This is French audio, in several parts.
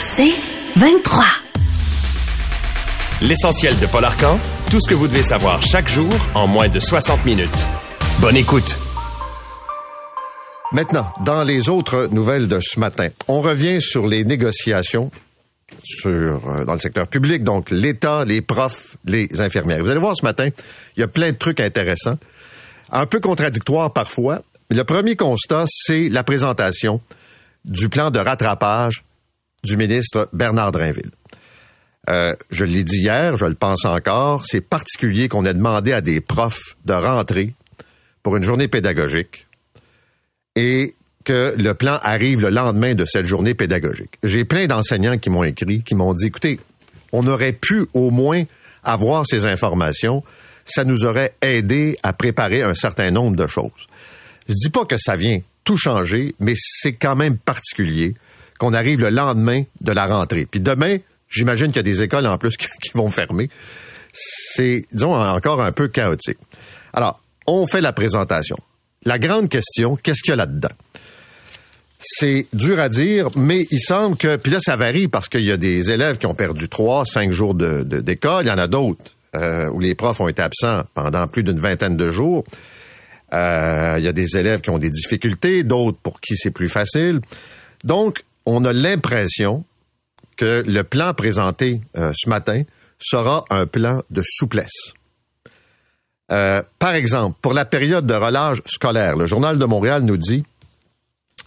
C'est 23. L'essentiel de Paul Arcan, tout ce que vous devez savoir chaque jour en moins de 60 minutes. Bonne écoute. Maintenant, dans les autres nouvelles de ce matin, on revient sur les négociations sur, euh, dans le secteur public, donc l'État, les profs, les infirmières. Vous allez voir ce matin, il y a plein de trucs intéressants, un peu contradictoires parfois. Le premier constat, c'est la présentation du plan de rattrapage du ministre Bernard Drinville. Euh, je l'ai dit hier, je le pense encore, c'est particulier qu'on ait demandé à des profs de rentrer pour une journée pédagogique et que le plan arrive le lendemain de cette journée pédagogique. J'ai plein d'enseignants qui m'ont écrit, qui m'ont dit, écoutez, on aurait pu au moins avoir ces informations, ça nous aurait aidé à préparer un certain nombre de choses. Je dis pas que ça vient tout changer, mais c'est quand même particulier qu'on arrive le lendemain de la rentrée. Puis demain, j'imagine qu'il y a des écoles en plus qui vont fermer. C'est, disons, encore un peu chaotique. Alors, on fait la présentation. La grande question, qu'est-ce qu'il y a là-dedans? C'est dur à dire, mais il semble que, puis là, ça varie parce qu'il y a des élèves qui ont perdu trois, cinq jours d'école. De, il y en a d'autres euh, où les profs ont été absents pendant plus d'une vingtaine de jours. Euh, il y a des élèves qui ont des difficultés, d'autres pour qui c'est plus facile. Donc, on a l'impression que le plan présenté euh, ce matin sera un plan de souplesse. Euh, par exemple, pour la période de relâche scolaire, le Journal de Montréal nous dit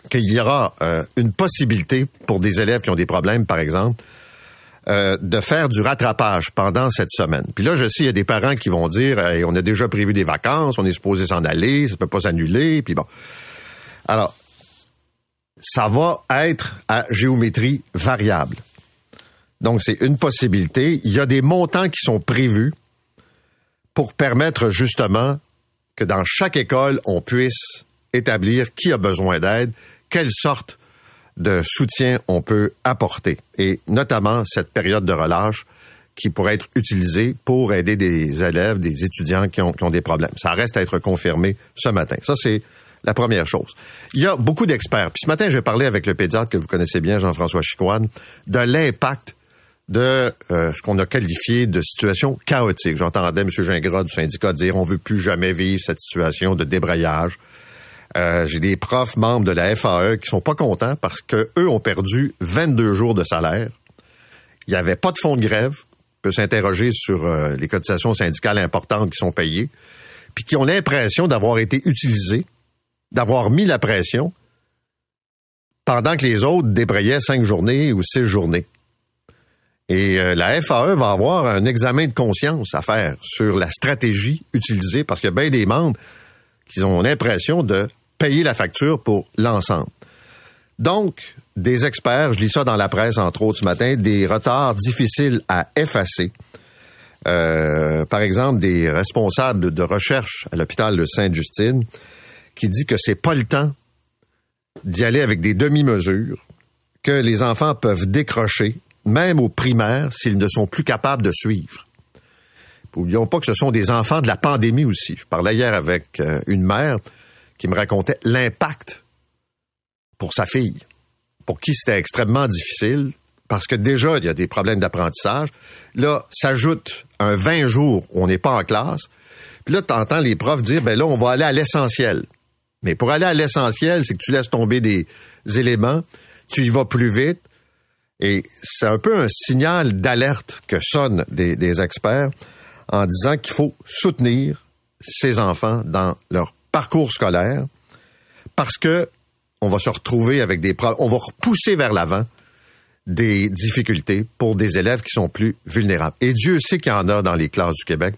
qu'il y aura euh, une possibilité pour des élèves qui ont des problèmes, par exemple, euh, de faire du rattrapage pendant cette semaine. Puis là, je sais, il y a des parents qui vont dire, on a déjà prévu des vacances, on est supposé s'en aller, ça peut pas s'annuler, puis bon. Alors, ça va être à géométrie variable. Donc, c'est une possibilité. Il y a des montants qui sont prévus pour permettre justement que dans chaque école, on puisse établir qui a besoin d'aide, quelle sorte de soutien on peut apporter, et notamment cette période de relâche qui pourrait être utilisée pour aider des élèves, des étudiants qui ont, des problèmes. Ça reste à être confirmé ce matin. Ça, c'est la première chose. Il y a beaucoup d'experts. Puis ce matin, j'ai parlé avec le pédiatre que vous connaissez bien, Jean-François Chicoine, de l'impact de euh, ce qu'on a qualifié de situation chaotique. J'entendais M. Gingras du syndicat dire on veut plus jamais vivre cette situation de débrayage. Euh, j'ai des profs membres de la FAE qui sont pas contents parce que eux ont perdu 22 jours de salaire. Il n'y avait pas de fonds de grève. On peut s'interroger sur euh, les cotisations syndicales importantes qui sont payées, puis qui ont l'impression d'avoir été utilisés, d'avoir mis la pression pendant que les autres débrayaient cinq journées ou six journées. Et euh, la FAE va avoir un examen de conscience à faire sur la stratégie utilisée parce qu'il y a bien des membres qui ont l'impression de payer la facture pour l'ensemble. Donc, des experts, je lis ça dans la presse entre autres ce matin, des retards difficiles à effacer. Euh, par exemple, des responsables de recherche à l'hôpital de Sainte-Justine qui dit que c'est pas le temps d'y aller avec des demi-mesures, que les enfants peuvent décrocher, même aux primaires, s'ils ne sont plus capables de suivre. N'oublions pas que ce sont des enfants de la pandémie aussi. Je parlais hier avec euh, une mère qui me racontait l'impact pour sa fille, pour qui c'était extrêmement difficile, parce que déjà, il y a des problèmes d'apprentissage. Là, s'ajoute un 20 jours où on n'est pas en classe. Puis là, tu entends les profs dire, ben là, on va aller à l'essentiel. Mais pour aller à l'essentiel, c'est que tu laisses tomber des éléments, tu y vas plus vite. Et c'est un peu un signal d'alerte que sonnent des, experts en disant qu'il faut soutenir ces enfants dans leur parcours scolaire parce que on va se retrouver avec des problèmes, on va repousser vers l'avant des difficultés pour des élèves qui sont plus vulnérables. Et Dieu sait qu'il y en a dans les classes du Québec.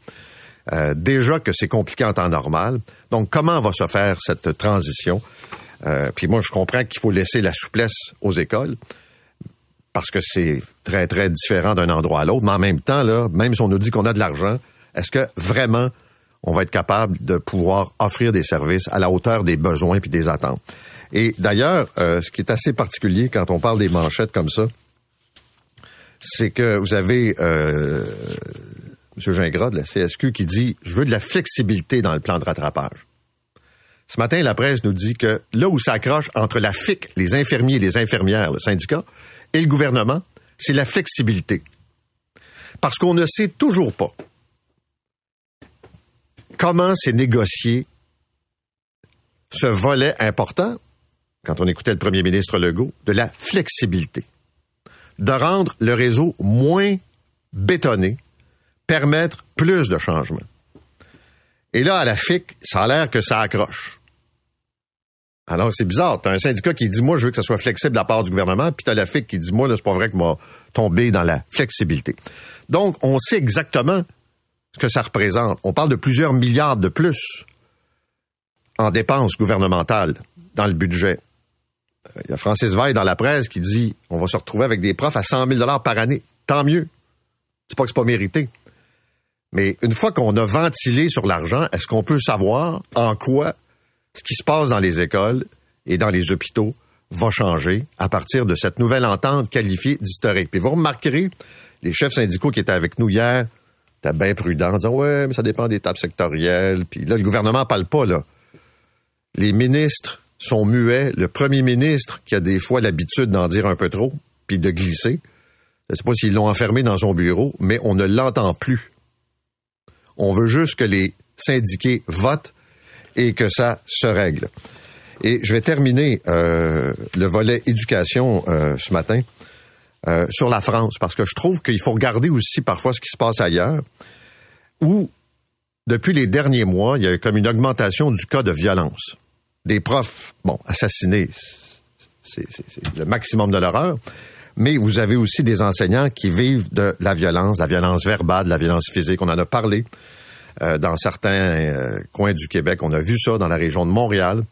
Euh, déjà que c'est compliqué en temps normal. Donc, comment va se faire cette transition? Euh, puis moi, je comprends qu'il faut laisser la souplesse aux écoles parce que c'est très, très différent d'un endroit à l'autre. Mais en même temps, là, même si on nous dit qu'on a de l'argent, est-ce que vraiment on va être capable de pouvoir offrir des services à la hauteur des besoins puis des attentes? Et d'ailleurs, euh, ce qui est assez particulier quand on parle des manchettes comme ça, c'est que vous avez euh, M. Gingras de la CSQ qui dit « Je veux de la flexibilité dans le plan de rattrapage ». Ce matin, la presse nous dit que là où ça accroche entre la FIC, les infirmiers et les infirmières, le syndicat, et le gouvernement, c'est la flexibilité. Parce qu'on ne sait toujours pas comment s'est négocié ce volet important, quand on écoutait le premier ministre Legault, de la flexibilité. De rendre le réseau moins bétonné, permettre plus de changements. Et là, à la FIC, ça a l'air que ça accroche. Alors, c'est bizarre. T'as un syndicat qui dit, moi, je veux que ça soit flexible de la part du gouvernement, puis t'as la FIC qui dit, moi, là, c'est pas vrai que moi tomber dans la flexibilité. Donc, on sait exactement ce que ça représente. On parle de plusieurs milliards de plus en dépenses gouvernementales dans le budget. Euh, il y a Francis Veil dans la presse qui dit, on va se retrouver avec des profs à 100 000 par année. Tant mieux. C'est pas que c'est pas mérité. Mais une fois qu'on a ventilé sur l'argent, est-ce qu'on peut savoir en quoi ce qui se passe dans les écoles et dans les hôpitaux va changer à partir de cette nouvelle entente qualifiée d'historique? Puis vous remarquerez, les chefs syndicaux qui étaient avec nous hier étaient bien prudents en disant Ouais, mais ça dépend des tables sectorielles. Puis là, le gouvernement parle pas, là. Les ministres sont muets. Le premier ministre, qui a des fois l'habitude d'en dire un peu trop, puis de glisser, je ne sais pas s'ils l'ont enfermé dans son bureau, mais on ne l'entend plus. On veut juste que les syndiqués votent et que ça se règle. Et je vais terminer euh, le volet éducation euh, ce matin euh, sur la France, parce que je trouve qu'il faut regarder aussi parfois ce qui se passe ailleurs, où depuis les derniers mois, il y a eu comme une augmentation du cas de violence. Des profs, bon, assassinés, c'est le maximum de l'horreur, mais vous avez aussi des enseignants qui vivent de la violence, la violence verbale, de la violence physique. On en a parlé euh, dans certains euh, coins du Québec. On a vu ça dans la région de Montréal.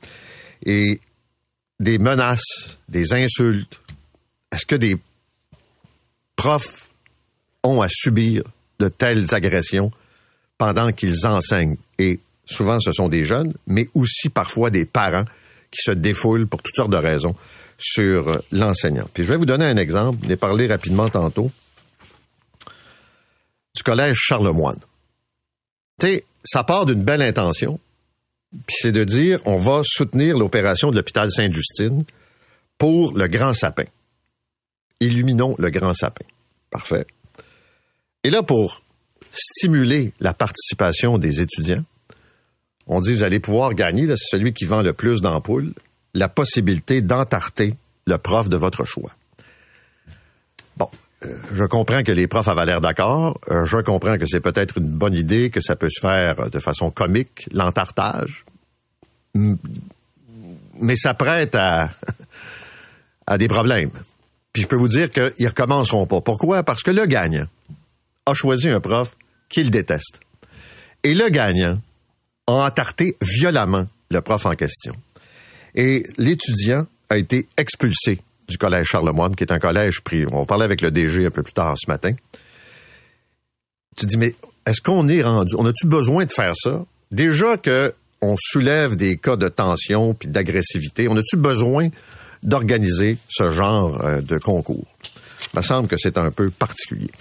Et des menaces, des insultes. Est-ce que des profs ont à subir de telles agressions pendant qu'ils enseignent? Et souvent, ce sont des jeunes, mais aussi parfois des parents qui se défoulent pour toutes sortes de raisons sur l'enseignant. Puis je vais vous donner un exemple, je l'ai parlé rapidement tantôt, du collège Charlemagne. Tu sais, ça part d'une belle intention, puis c'est de dire on va soutenir l'opération de l'hôpital Sainte-Justine pour le grand sapin. Illuminons le grand sapin. Parfait. Et là, pour stimuler la participation des étudiants, on dit vous allez pouvoir gagner, c'est celui qui vend le plus d'ampoules, la possibilité d'entarter le prof de votre choix. Bon, euh, je comprends que les profs avaient l'air d'accord. Euh, je comprends que c'est peut-être une bonne idée, que ça peut se faire de façon comique, l'entartage. Mais ça prête à, des problèmes. Puis je peux vous dire qu'ils recommenceront pas. Pourquoi? Parce que le gagnant a choisi un prof qu'il déteste. Et le gagnant a entarté violemment le prof en question. Et l'étudiant a été expulsé du collège Charlemagne, qui est un collège privé. On parler avec le DG un peu plus tard ce matin. Tu dis, mais est-ce qu'on est rendu, on a-tu besoin de faire ça? Déjà que on soulève des cas de tension puis d'agressivité, on a-tu besoin d'organiser ce genre euh, de concours? Il me semble que c'est un peu particulier.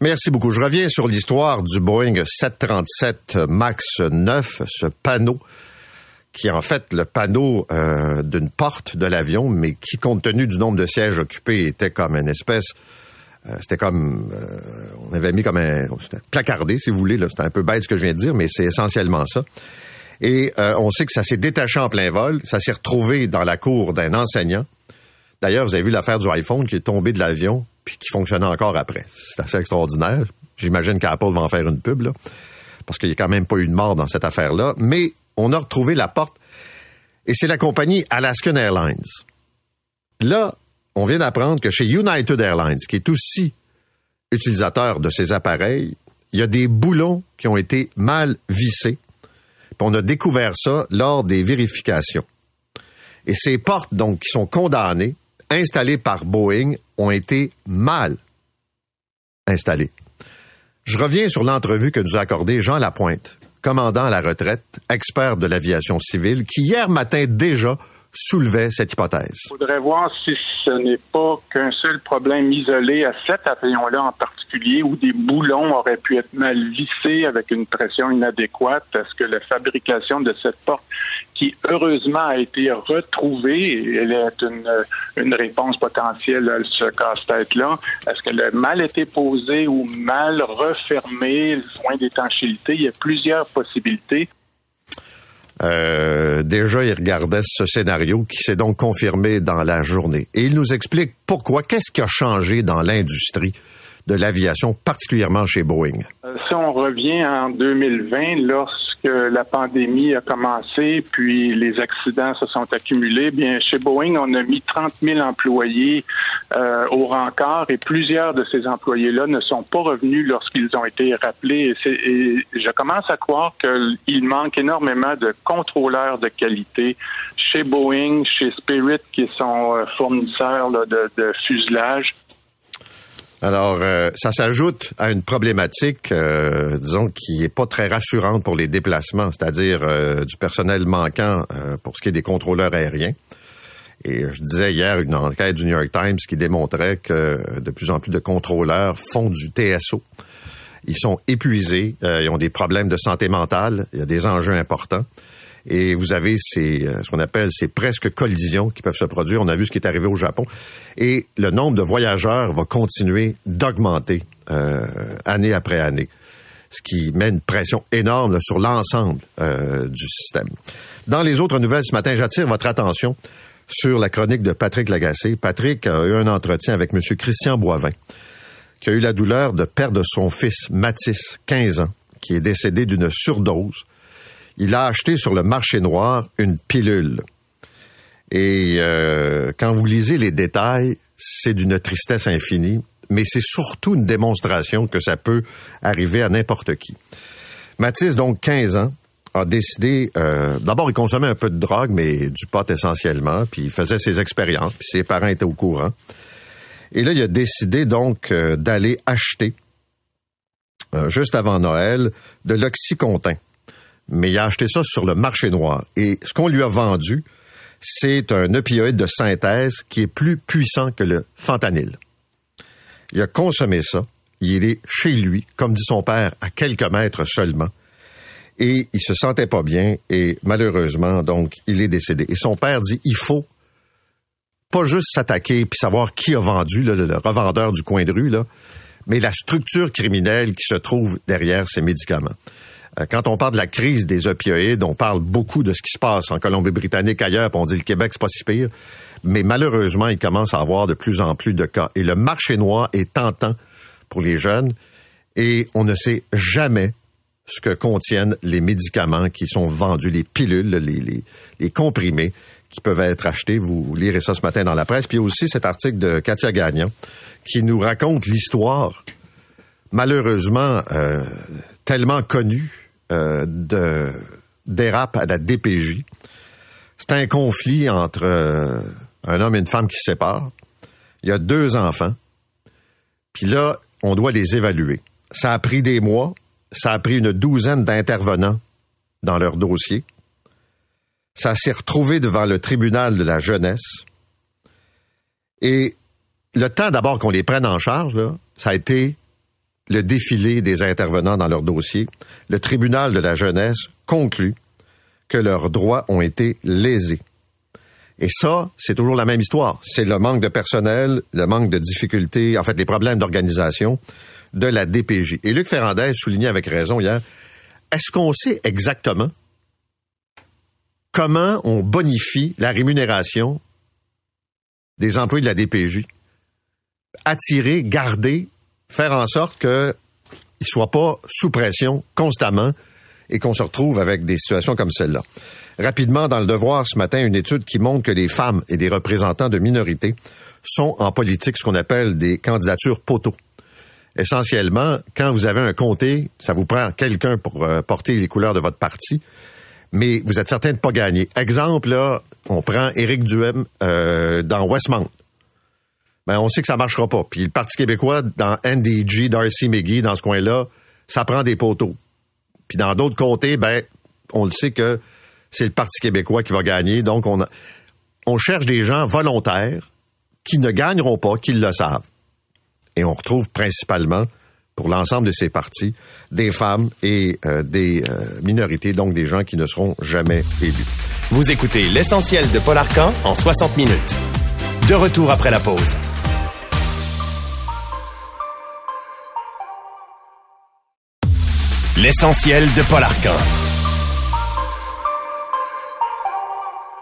Merci beaucoup. Je reviens sur l'histoire du Boeing 737 MAX 9, ce panneau qui est en fait le panneau euh, d'une porte de l'avion, mais qui, compte tenu du nombre de sièges occupés, était comme une espèce... Euh, c'était comme... Euh, on avait mis comme un... placardé, si vous voulez. C'était un peu bête ce que je viens de dire, mais c'est essentiellement ça. Et on sait que ça s'est détaché en plein vol. Ça s'est retrouvé dans la cour d'un enseignant. D'ailleurs, vous avez vu l'affaire du iPhone qui est tombé de l'avion puis qui fonctionnait encore après. C'est assez extraordinaire. J'imagine qu'Apple va en faire une pub, là, parce qu'il n'y a quand même pas eu de mort dans cette affaire-là. Mais on a retrouvé la porte. Et c'est la compagnie Alaskan Airlines. Là, on vient d'apprendre que chez United Airlines, qui est aussi utilisateur de ces appareils, il y a des boulons qui ont été mal vissés. On a découvert ça lors des vérifications. Et ces portes, donc, qui sont condamnées, installées par Boeing, ont été mal installées. Je reviens sur l'entrevue que nous a accordée Jean Lapointe, commandant à la retraite, expert de l'aviation civile, qui hier matin déjà soulevait cette hypothèse. Il faudrait voir si ce n'est pas qu'un seul problème isolé à cet avion-là en particulier, où des boulons auraient pu être mal vissés avec une pression inadéquate. Est-ce que la fabrication de cette porte, qui heureusement a été retrouvée, elle est une, une réponse potentielle à ce casse-tête-là, est-ce qu'elle a mal été posée ou mal refermée, soin d'étanchéité? Il y a plusieurs possibilités. Euh, déjà, il regardait ce scénario qui s'est donc confirmé dans la journée. Et il nous explique pourquoi, qu'est-ce qui a changé dans l'industrie de l'aviation, particulièrement chez Boeing? Euh, si on revient en 2020, lorsque la pandémie a commencé, puis les accidents se sont accumulés, bien chez Boeing, on a mis 30 000 employés euh, au rencard et plusieurs de ces employés-là ne sont pas revenus lorsqu'ils ont été rappelés. Et, je commence à croire qu'il manque énormément de contrôleurs de qualité chez Boeing, chez Spirit, qui sont euh, fournisseurs de, de fuselage. Alors, euh, ça s'ajoute à une problématique, euh, disons, qui est pas très rassurante pour les déplacements, c'est-à-dire euh, du personnel manquant pour ce qui est des contrôleurs aériens. Et je disais hier une enquête du New York Times qui démontrait que de plus en plus de contrôleurs font du TSO. Ils sont épuisés, ils ont des problèmes de santé mentale, il y a des enjeux importants et vous avez ces, euh, ce qu'on appelle ces presque collisions qui peuvent se produire. On a vu ce qui est arrivé au Japon. Et le nombre de voyageurs va continuer d'augmenter euh, année après année, ce qui met une pression énorme sur l'ensemble euh, du système. Dans les autres nouvelles ce matin, j'attire votre attention sur la chronique de Patrick Lagacé. Patrick a eu un entretien avec M. Christian Boivin, qui a eu la douleur de perdre son fils Mathis, 15 ans, qui est décédé d'une surdose il a acheté sur le marché noir une pilule. Et euh, quand vous lisez les détails, c'est d'une tristesse infinie, mais c'est surtout une démonstration que ça peut arriver à n'importe qui. Mathis, donc 15 ans, a décidé, euh, d'abord il consommait un peu de drogue, mais du pot essentiellement, puis il faisait ses expériences, puis ses parents étaient au courant. Et là, il a décidé donc euh, d'aller acheter, juste avant Noël, de l'oxycontin mais il a acheté ça sur le marché noir. Et ce qu'on lui a vendu, c'est un opioïde de synthèse qui est plus puissant que le fentanyl. Il a consommé ça. Il est chez lui, comme dit son père, à quelques mètres seulement. Et il se sentait pas bien et malheureusement, donc, il est décédé. Et son père dit, il faut pas juste s'attaquer puis savoir qui a vendu, le revendeur du coin de rue, là, mais la structure criminelle qui se trouve derrière ces médicaments. Euh, quand on parle de la crise des opioïdes, on parle beaucoup de ce qui se passe en Colombie-Britannique, ailleurs, puis on dit le Québec, c'est pas si pire. Mais malheureusement, il commence à avoir de plus en plus de cas. Et le marché noir est tentant pour les jeunes et on ne sait jamais ce que contiennent les médicaments qui sont vendus, les pilules, les, les, comprimés qui peuvent être achetés. Vous lirez ça ce matin dans la presse. Puis aussi cet article de Katia Gagnon qui nous raconte l'histoire, malheureusement euh, tellement connue de dérape à la DPJ. C'est un conflit entre euh, un homme et une femme qui se séparent. Il y a deux enfants. Puis là, on doit les évaluer. Ça a pris des mois. Ça a pris une douzaine d'intervenants dans leur dossier. Ça s'est retrouvé devant le tribunal de la jeunesse. Et le temps d'abord qu'on les prenne en charge, ça a été le défilé des intervenants dans leur dossier, le tribunal de la jeunesse conclut que leurs droits ont été lésés. Et ça, c'est toujours la même histoire. C'est le manque de personnel, le manque de difficultés, en fait, les problèmes d'organisation de la DPJ. Et Luc Ferrandez soulignait avec raison hier, est-ce qu'on sait exactement comment on bonifie la rémunération des employés de la DPJ? Attirer, garder faire en sorte qu'ils ne soient pas sous pression constamment et qu'on se retrouve avec des situations comme celle-là. Rapidement, dans le devoir ce matin, une étude qui montre que les femmes et des représentants de minorités sont en politique ce qu'on appelle des candidatures poteaux. Essentiellement, quand vous avez un comté, ça vous prend quelqu'un pour euh, porter les couleurs de votre parti, mais vous êtes certain de pas gagner. Exemple, là, on prend Éric Duhem euh, dans Westmount ben on sait que ça marchera pas. Puis le Parti québécois, dans NDG, Darcy McGee, dans ce coin-là, ça prend des poteaux. Puis dans d'autres comtés, ben, on le sait que c'est le Parti québécois qui va gagner. Donc, on on cherche des gens volontaires qui ne gagneront pas, qui le savent. Et on retrouve principalement, pour l'ensemble de ces partis, des femmes et euh, des euh, minorités, donc des gens qui ne seront jamais élus. Vous écoutez l'essentiel de Paul Arcan en 60 minutes. De retour après la pause. L'essentiel de Paul Arcan.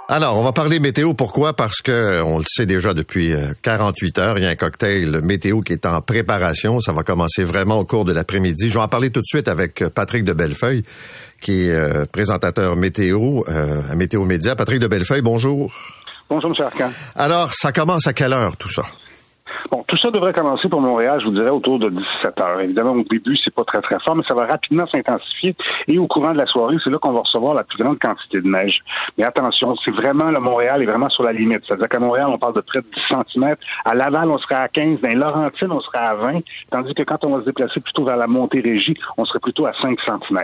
Alors, on va parler météo. Pourquoi? Parce que on le sait déjà depuis 48 euh, heures. Il y a un cocktail météo qui est en préparation. Ça va commencer vraiment au cours de l'après-midi. Je vais en parler tout de suite avec euh, Patrick de Bellefeuille, qui est euh, présentateur météo à Météo Média. Patrick de Bellefeuille, bonjour. Bonjour, M. Arcan. Alors, ça commence à quelle heure tout ça? Bon, tout ça devrait commencer pour Montréal, je vous dirais, autour de 17 heures. Évidemment, au début, c'est pas très, très fort, mais ça va rapidement s'intensifier. Et au courant de la soirée, c'est là qu'on va recevoir la plus grande quantité de neige. Mais attention, c'est vraiment, le Montréal est vraiment sur la limite. C'est-à-dire qu'à Montréal, on parle de près de 10 cm. À Laval, on serait à 15. Dans les Laurentides, on serait à 20. Tandis que quand on va se déplacer plutôt vers la Montérégie, on serait plutôt à 5 cm.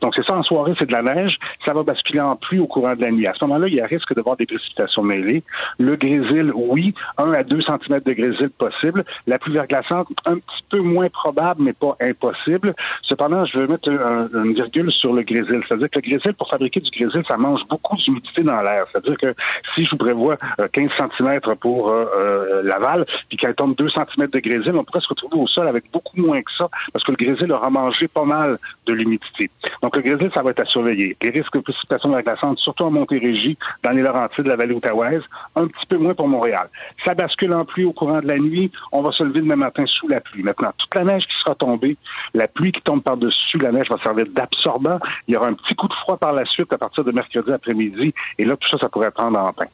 Donc, c'est ça, en soirée, c'est de la neige. Ça va basculer en pluie au courant de la nuit. À ce moment-là, il y a risque de voir des précipitations mêlées. Le grésil, oui, 1 à 2 cm de grésil possible. La pluie verglaçante, un petit peu moins probable, mais pas impossible. Cependant, je veux mettre une virgule sur le grésil. C'est-à-dire que le grésil, pour fabriquer du grésil, ça mange beaucoup d'humidité dans l'air. C'est-à-dire que si je vous prévois 15 euh, cm pour euh, euh, Laval, puis qu'elle tombe 2 cm de grésil, on pourrait se retrouver au sol avec beaucoup moins que ça, parce que le grésil aura mangé pas mal de l'humidité. Donc le grésil, ça va être à surveiller. Les risques de précipitation verglaçante, surtout en Montérégie, dans les Laurentides, la vallée outaouaise, un petit peu moins pour Montréal. Ça bascule en pluie au courant de la nuit on va se lever demain matin sous la pluie. Maintenant, toute la neige qui sera tombée, la pluie qui tombe par-dessus la neige va servir d'absorbant. Il y aura un petit coup de froid par la suite à partir de mercredi après-midi. Et là, tout ça, ça pourrait prendre en pain.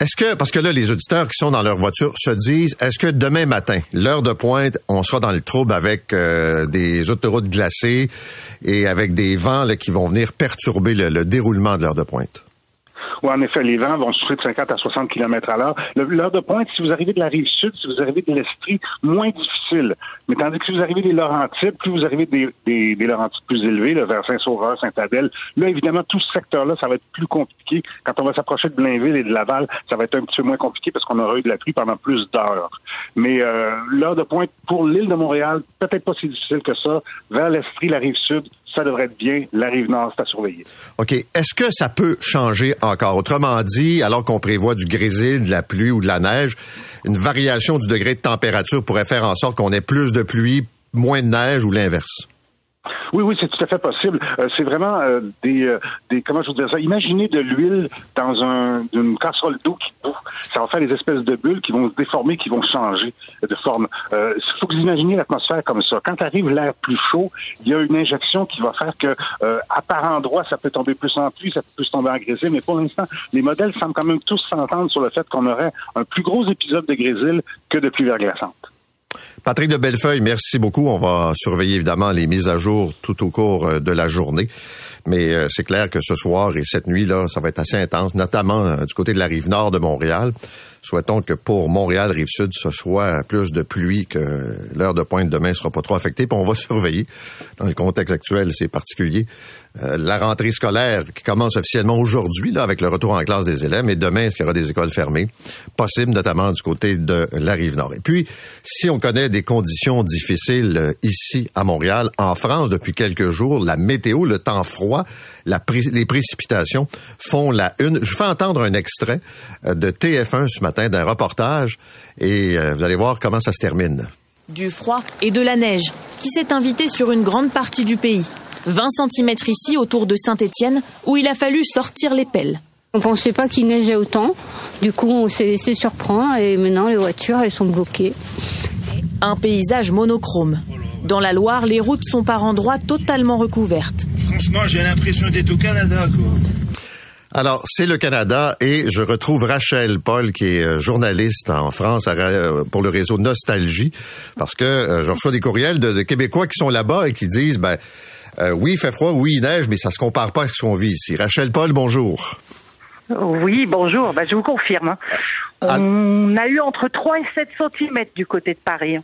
Est-ce que, parce que là, les auditeurs qui sont dans leur voiture se disent, est-ce que demain matin, l'heure de pointe, on sera dans le trouble avec euh, des autoroutes glacées et avec des vents qui vont venir perturber le déroulement de l'heure de pointe? Où en effet les vents vont souffrir de 50 à 60 km à l'heure. L'heure de pointe, si vous arrivez de la rive sud, si vous arrivez de l'Estrie, moins difficile. Mais tandis que si vous arrivez des Laurentides, plus vous arrivez des, des, des Laurentides plus élevés, vers Saint-Sauveur, Saint-Adèle, là, évidemment, tout ce secteur-là, ça va être plus compliqué. Quand on va s'approcher de Blainville et de Laval, ça va être un petit peu moins compliqué parce qu'on aura eu de la pluie pendant plus d'heures. Mais euh, l'heure de pointe pour l'île de Montréal, peut-être pas si difficile que ça. Vers l'Estrie, la rive sud, ça devrait être bien. La rive c'est à surveiller. OK. Est-ce que ça peut changer encore? Autrement dit, alors qu'on prévoit du grésil, de la pluie ou de la neige, une variation du degré de température pourrait faire en sorte qu'on ait plus de pluie, moins de neige ou l'inverse? Oui, oui, c'est tout à fait possible. Euh, c'est vraiment euh, des, euh, des, comment je vous dire ça, imaginez de l'huile dans un, une casserole d'eau qui boue. Ça va faire des espèces de bulles qui vont se déformer, qui vont changer de forme. Il faut que vous imaginiez l'atmosphère comme ça. Quand arrive l'air plus chaud, il y a une injection qui va faire que, à par endroit, ça peut tomber plus en pluie, ça peut plus tomber en grésil, mais pour l'instant, les modèles semblent quand même tous s'entendre sur le fait qu'on aurait un plus gros épisode de grésil que de pluie verglaçante. Patrick de Bellefeuille, merci beaucoup. On va surveiller évidemment les mises à jour tout au cours euh, de la journée. Mais euh, c'est clair que ce soir et cette nuit-là, ça va être assez intense, notamment euh, du côté de la rive nord de Montréal. Souhaitons que pour Montréal, Rive-Sud, ce soit plus de pluie, que l'heure de pointe demain sera pas trop affectée. Puis on va surveiller. Dans le contexte actuel, c'est particulier. Euh, la rentrée scolaire qui commence officiellement aujourd'hui, là, avec le retour en classe des élèves, mais demain, est-ce qu'il y aura des écoles fermées? Possible, notamment du côté de la Rive-Nord. Et puis, si on connaît des conditions difficiles euh, ici à Montréal, en France, depuis quelques jours, la météo, le temps froid, les précipitations font la une. Je fais entendre un extrait euh, de TF1 ce matin d'un reportage et vous allez voir comment ça se termine. Du froid et de la neige qui s'est invité sur une grande partie du pays. 20 cm ici autour de Saint-Étienne où il a fallu sortir les pelles. On ne pensait pas qu'il neigeait autant. Du coup, on s'est laissé surprendre et maintenant les voitures, elles sont bloquées. Un paysage monochrome. Dans la Loire, les routes sont par endroits totalement recouvertes. Franchement, j'ai l'impression d'être au Canada, quoi. Alors, c'est le Canada et je retrouve Rachel Paul, qui est euh, journaliste en France euh, pour le réseau Nostalgie, parce que euh, je reçois des courriels de, Québécois qui sont là-bas et qui disent, ben, oui, il fait froid, oui, il neige, mais ça se compare pas à ce qu'on vit ici. Rachel Paul, bonjour. Oui, bonjour. Ben, je vous confirme. Hein. Ah. On a eu entre 3 et 7 cm du côté de Paris.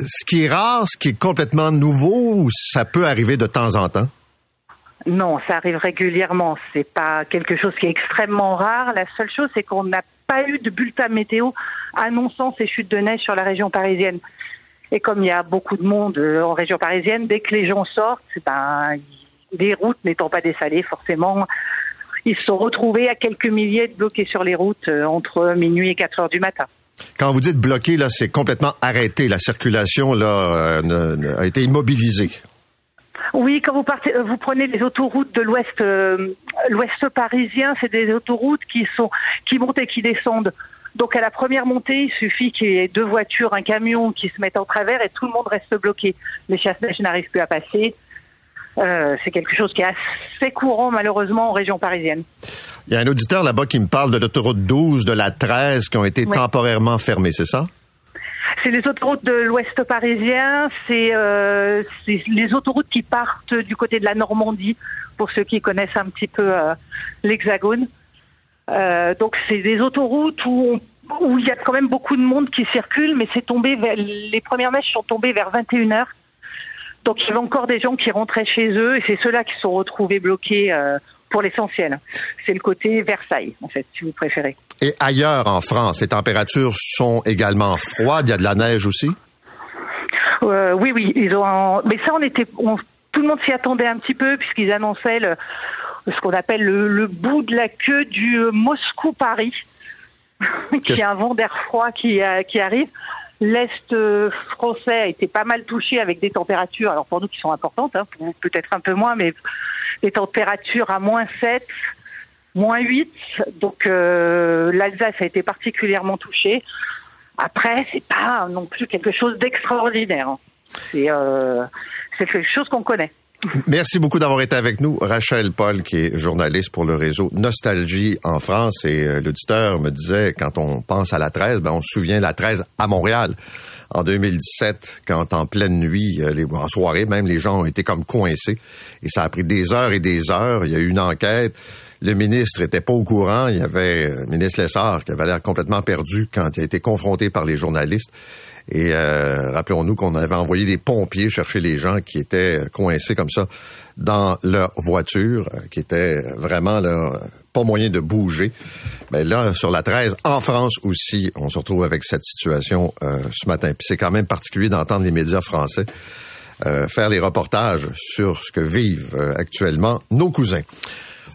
Ce qui est rare, ce qui est complètement nouveau, ça peut arriver de temps en temps? Non, ça arrive régulièrement. C'est pas quelque chose qui est extrêmement rare. La seule chose, c'est qu'on n'a pas eu de bulletin météo annonçant ces chutes de neige sur la région parisienne. Et comme il y a beaucoup de monde euh, en région parisienne, dès que les gens sortent, ben, les routes n'étant pas dessalées, forcément, ils se sont retrouvés à quelques milliers de bloqués sur les routes euh, entre minuit et 4 heures du matin. Quand vous dites bloqué, là, c'est complètement arrêté. La circulation là euh, a été immobilisée. Oui, quand vous partez, vous prenez les autoroutes de l'ouest, euh, l'ouest parisien, c'est des autoroutes qui sont qui montent et qui descendent. Donc à la première montée, il suffit qu'il y ait deux voitures, un camion qui se mettent en travers et tout le monde reste bloqué. Les chasse-neige n'arrivent plus à passer. Euh, c'est quelque chose qui est assez courant malheureusement en région parisienne. Il y a un auditeur là-bas qui me parle de l'autoroute 12, de la 13 qui ont été temporairement fermées, c'est ça? C'est les autoroutes de l'Ouest parisien, euh, c'est les autoroutes qui partent du côté de la Normandie, pour ceux qui connaissent un petit peu euh, l'Hexagone. Euh, donc c'est des autoroutes où où il y a quand même beaucoup de monde qui circule, mais c'est tombé les premières mèches sont tombées vers 21 h Donc il y avait encore des gens qui rentraient chez eux et c'est ceux-là qui sont retrouvés bloqués pour l'essentiel. C'est le côté Versailles, en fait, si vous préférez. Et ailleurs en France, les températures sont également froides. Il y a de la neige aussi? Euh, oui, oui, ils ont. Mais ça, on était, tout le monde s'y attendait un petit peu puisqu'ils annonçaient ce qu'on appelle le, bout de la queue du Moscou-Paris, qui est un vent d'air froid qui, euh, qui arrive. L'Est euh, français a été pas mal touché avec des températures, alors pour nous qui sont importantes, hein, peut-être un peu moins, mais des températures à moins 7, moins 8. Donc euh, l'Alsace a été particulièrement touchée. Après, c'est pas non plus quelque chose d'extraordinaire. Euh, c'est quelque chose qu'on connaît. Merci beaucoup d'avoir été avec nous. Rachel Paul, qui est journaliste pour le réseau Nostalgie en France. Et euh, l'auditeur me disait, quand on pense à la 13, ben, on se souvient de la 13 à Montréal en 2017, quand en pleine nuit, euh, en soirée même, les gens ont été comme coincés. Et ça a pris des heures et des heures. Il y a eu une enquête. Le ministre était pas au courant. Il y avait euh, le ministre Lessard qui avait l'air complètement perdu quand il a été confronté par les journalistes. Et euh, rappelons-nous qu'on avait envoyé des pompiers chercher les gens qui étaient coincés comme ça dans leur voiture, qui étaient vraiment pas moyen de bouger. Mais là, sur la 13, en France aussi, on se retrouve avec cette situation euh, ce matin. C'est quand même particulier d'entendre les médias français euh, faire les reportages sur ce que vivent euh, actuellement nos cousins.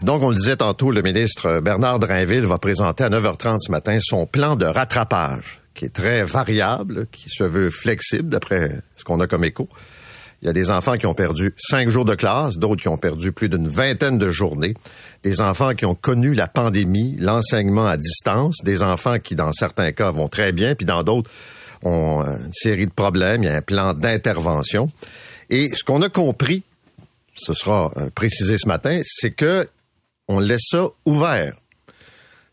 Donc, on le disait tantôt, le ministre Bernard Drainville va présenter à 9h30 ce matin son plan de rattrapage, qui est très variable, qui se veut flexible d'après ce qu'on a comme écho. Il y a des enfants qui ont perdu cinq jours de classe, d'autres qui ont perdu plus d'une vingtaine de journées, des enfants qui ont connu la pandémie, l'enseignement à distance, des enfants qui, dans certains cas, vont très bien, puis dans d'autres, ont une série de problèmes. Il y a un plan d'intervention. Et ce qu'on a compris, ce sera euh, précisé ce matin, c'est que on laisse ça ouvert.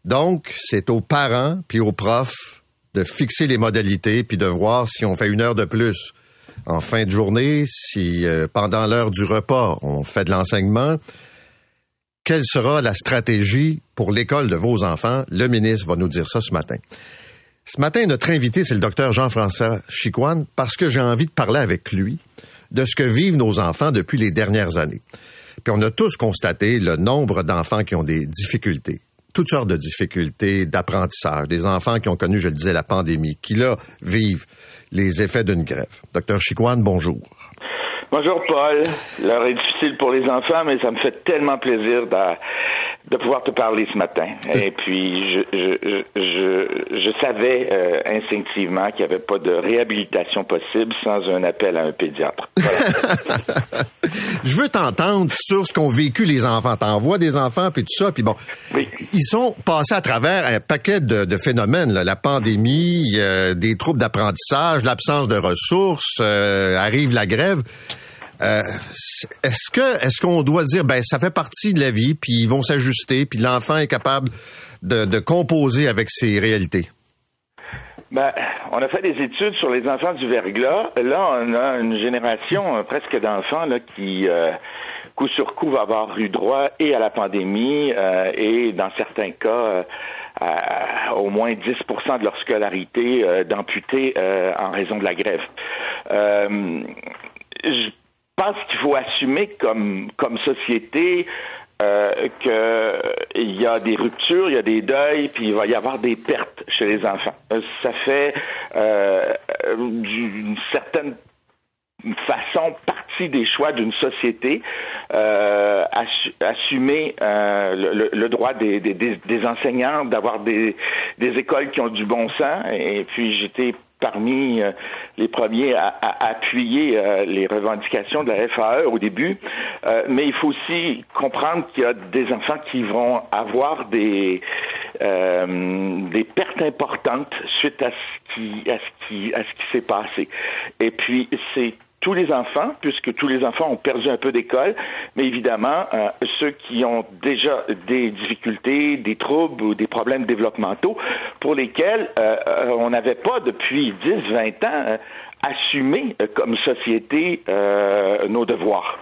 Donc, c'est aux parents puis aux profs de fixer les modalités puis de voir si on fait une heure de plus en fin de journée, si euh, pendant l'heure du repas, on fait de l'enseignement, quelle sera la stratégie pour l'école de vos enfants? Le ministre va nous dire ça ce matin. Ce matin, notre invité, c'est le docteur Jean-François Chicoine, parce que j'ai envie de parler avec lui de ce que vivent nos enfants depuis les dernières années. Puis on a tous constaté le nombre d'enfants qui ont des difficultés, toutes sortes de difficultés d'apprentissage, des enfants qui ont connu, je le disais, la pandémie, qui là vivent les effets d'une grève. Docteur Chicoine, bonjour. Bonjour Paul. L'heure est difficile pour les enfants, mais ça me fait tellement plaisir de, pouvoir te parler ce matin. Et puis, je, je, je, je savais euh, instinctivement qu'il n'y avait pas de réhabilitation possible sans un appel à un pédiatre. je veux t'entendre sur ce qu'ont vécu les enfants. T'envoies des enfants, puis tout ça, puis bon, ils sont passés à travers un paquet de, de phénomènes, la pandémie, euh, des troubles d'apprentissage, l'absence de ressources, euh, arrive la grève. Euh, est-ce que est-ce qu'on doit dire ben ça fait partie de la vie puis ils vont s'ajuster puis l'enfant est capable de, de, composer avec ses réalités? Ben, on a fait des études sur les enfants du verglas. Là, on a une génération euh, presque d'enfants là qui euh, coup sur coup va avoir eu droit et à la pandémie et dans certains cas à au moins 10% de leur scolarité d'amputer en raison de la grève. Je pense qu'il faut assumer comme, comme société euh, qu'il y a des ruptures, il y a des deuils, puis il va y avoir des pertes chez les enfants. Euh, ça fait euh, d'une certaine façon partie des choix d'une société euh, assumer euh, le, le, droit des, des, des enseignants d'avoir des, des écoles qui ont du bon sens et puis j'étais parmi euh, les premiers à, appuyer euh, les revendications de la FAE au début, euh, mais il faut aussi comprendre qu'il y a des enfants qui vont avoir des des pertes importantes suite à ce qui à ce qui à ce qui s'est passé. Et puis c'est tous les enfants, puisque tous les enfants ont perdu un peu d'école, mais évidemment, euh, ceux qui ont déjà des difficultés, des troubles ou des problèmes développementaux, pour lesquels euh, euh, on n'avait pas depuis 10, 20 ans assumé comme société nos devoirs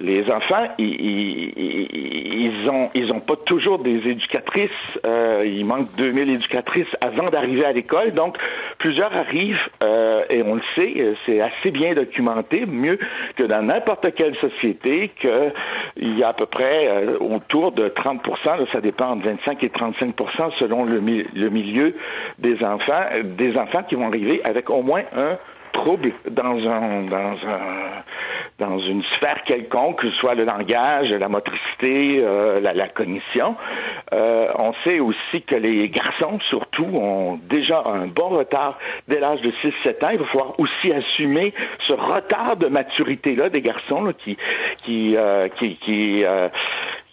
les enfants, ils, ils, ont ils ont pas toujours des éducatrices. Euh, il manque 2000 éducatrices avant d'arriver à l'école. Donc, plusieurs arrivent euh, et on le sait, euh, c'est assez bien documenté, mieux que dans n'importe quelle société, que il y a à peu près euh, autour de 30% ça dépend de 25 et 35% selon le, le milieu des enfants, des enfants qui vont arriver avec au moins un trouble dans un dans un dans une sphère quelconque, que ce soit le langage, la motricité, euh, la, cognition. Euh, on sait aussi que les garçons, surtout, ont déjà un bon retard dès l'âge de 6-7 ans. Il va falloir aussi assumer ce retard de maturité-là des garçons qui, qui, euh, qui, qui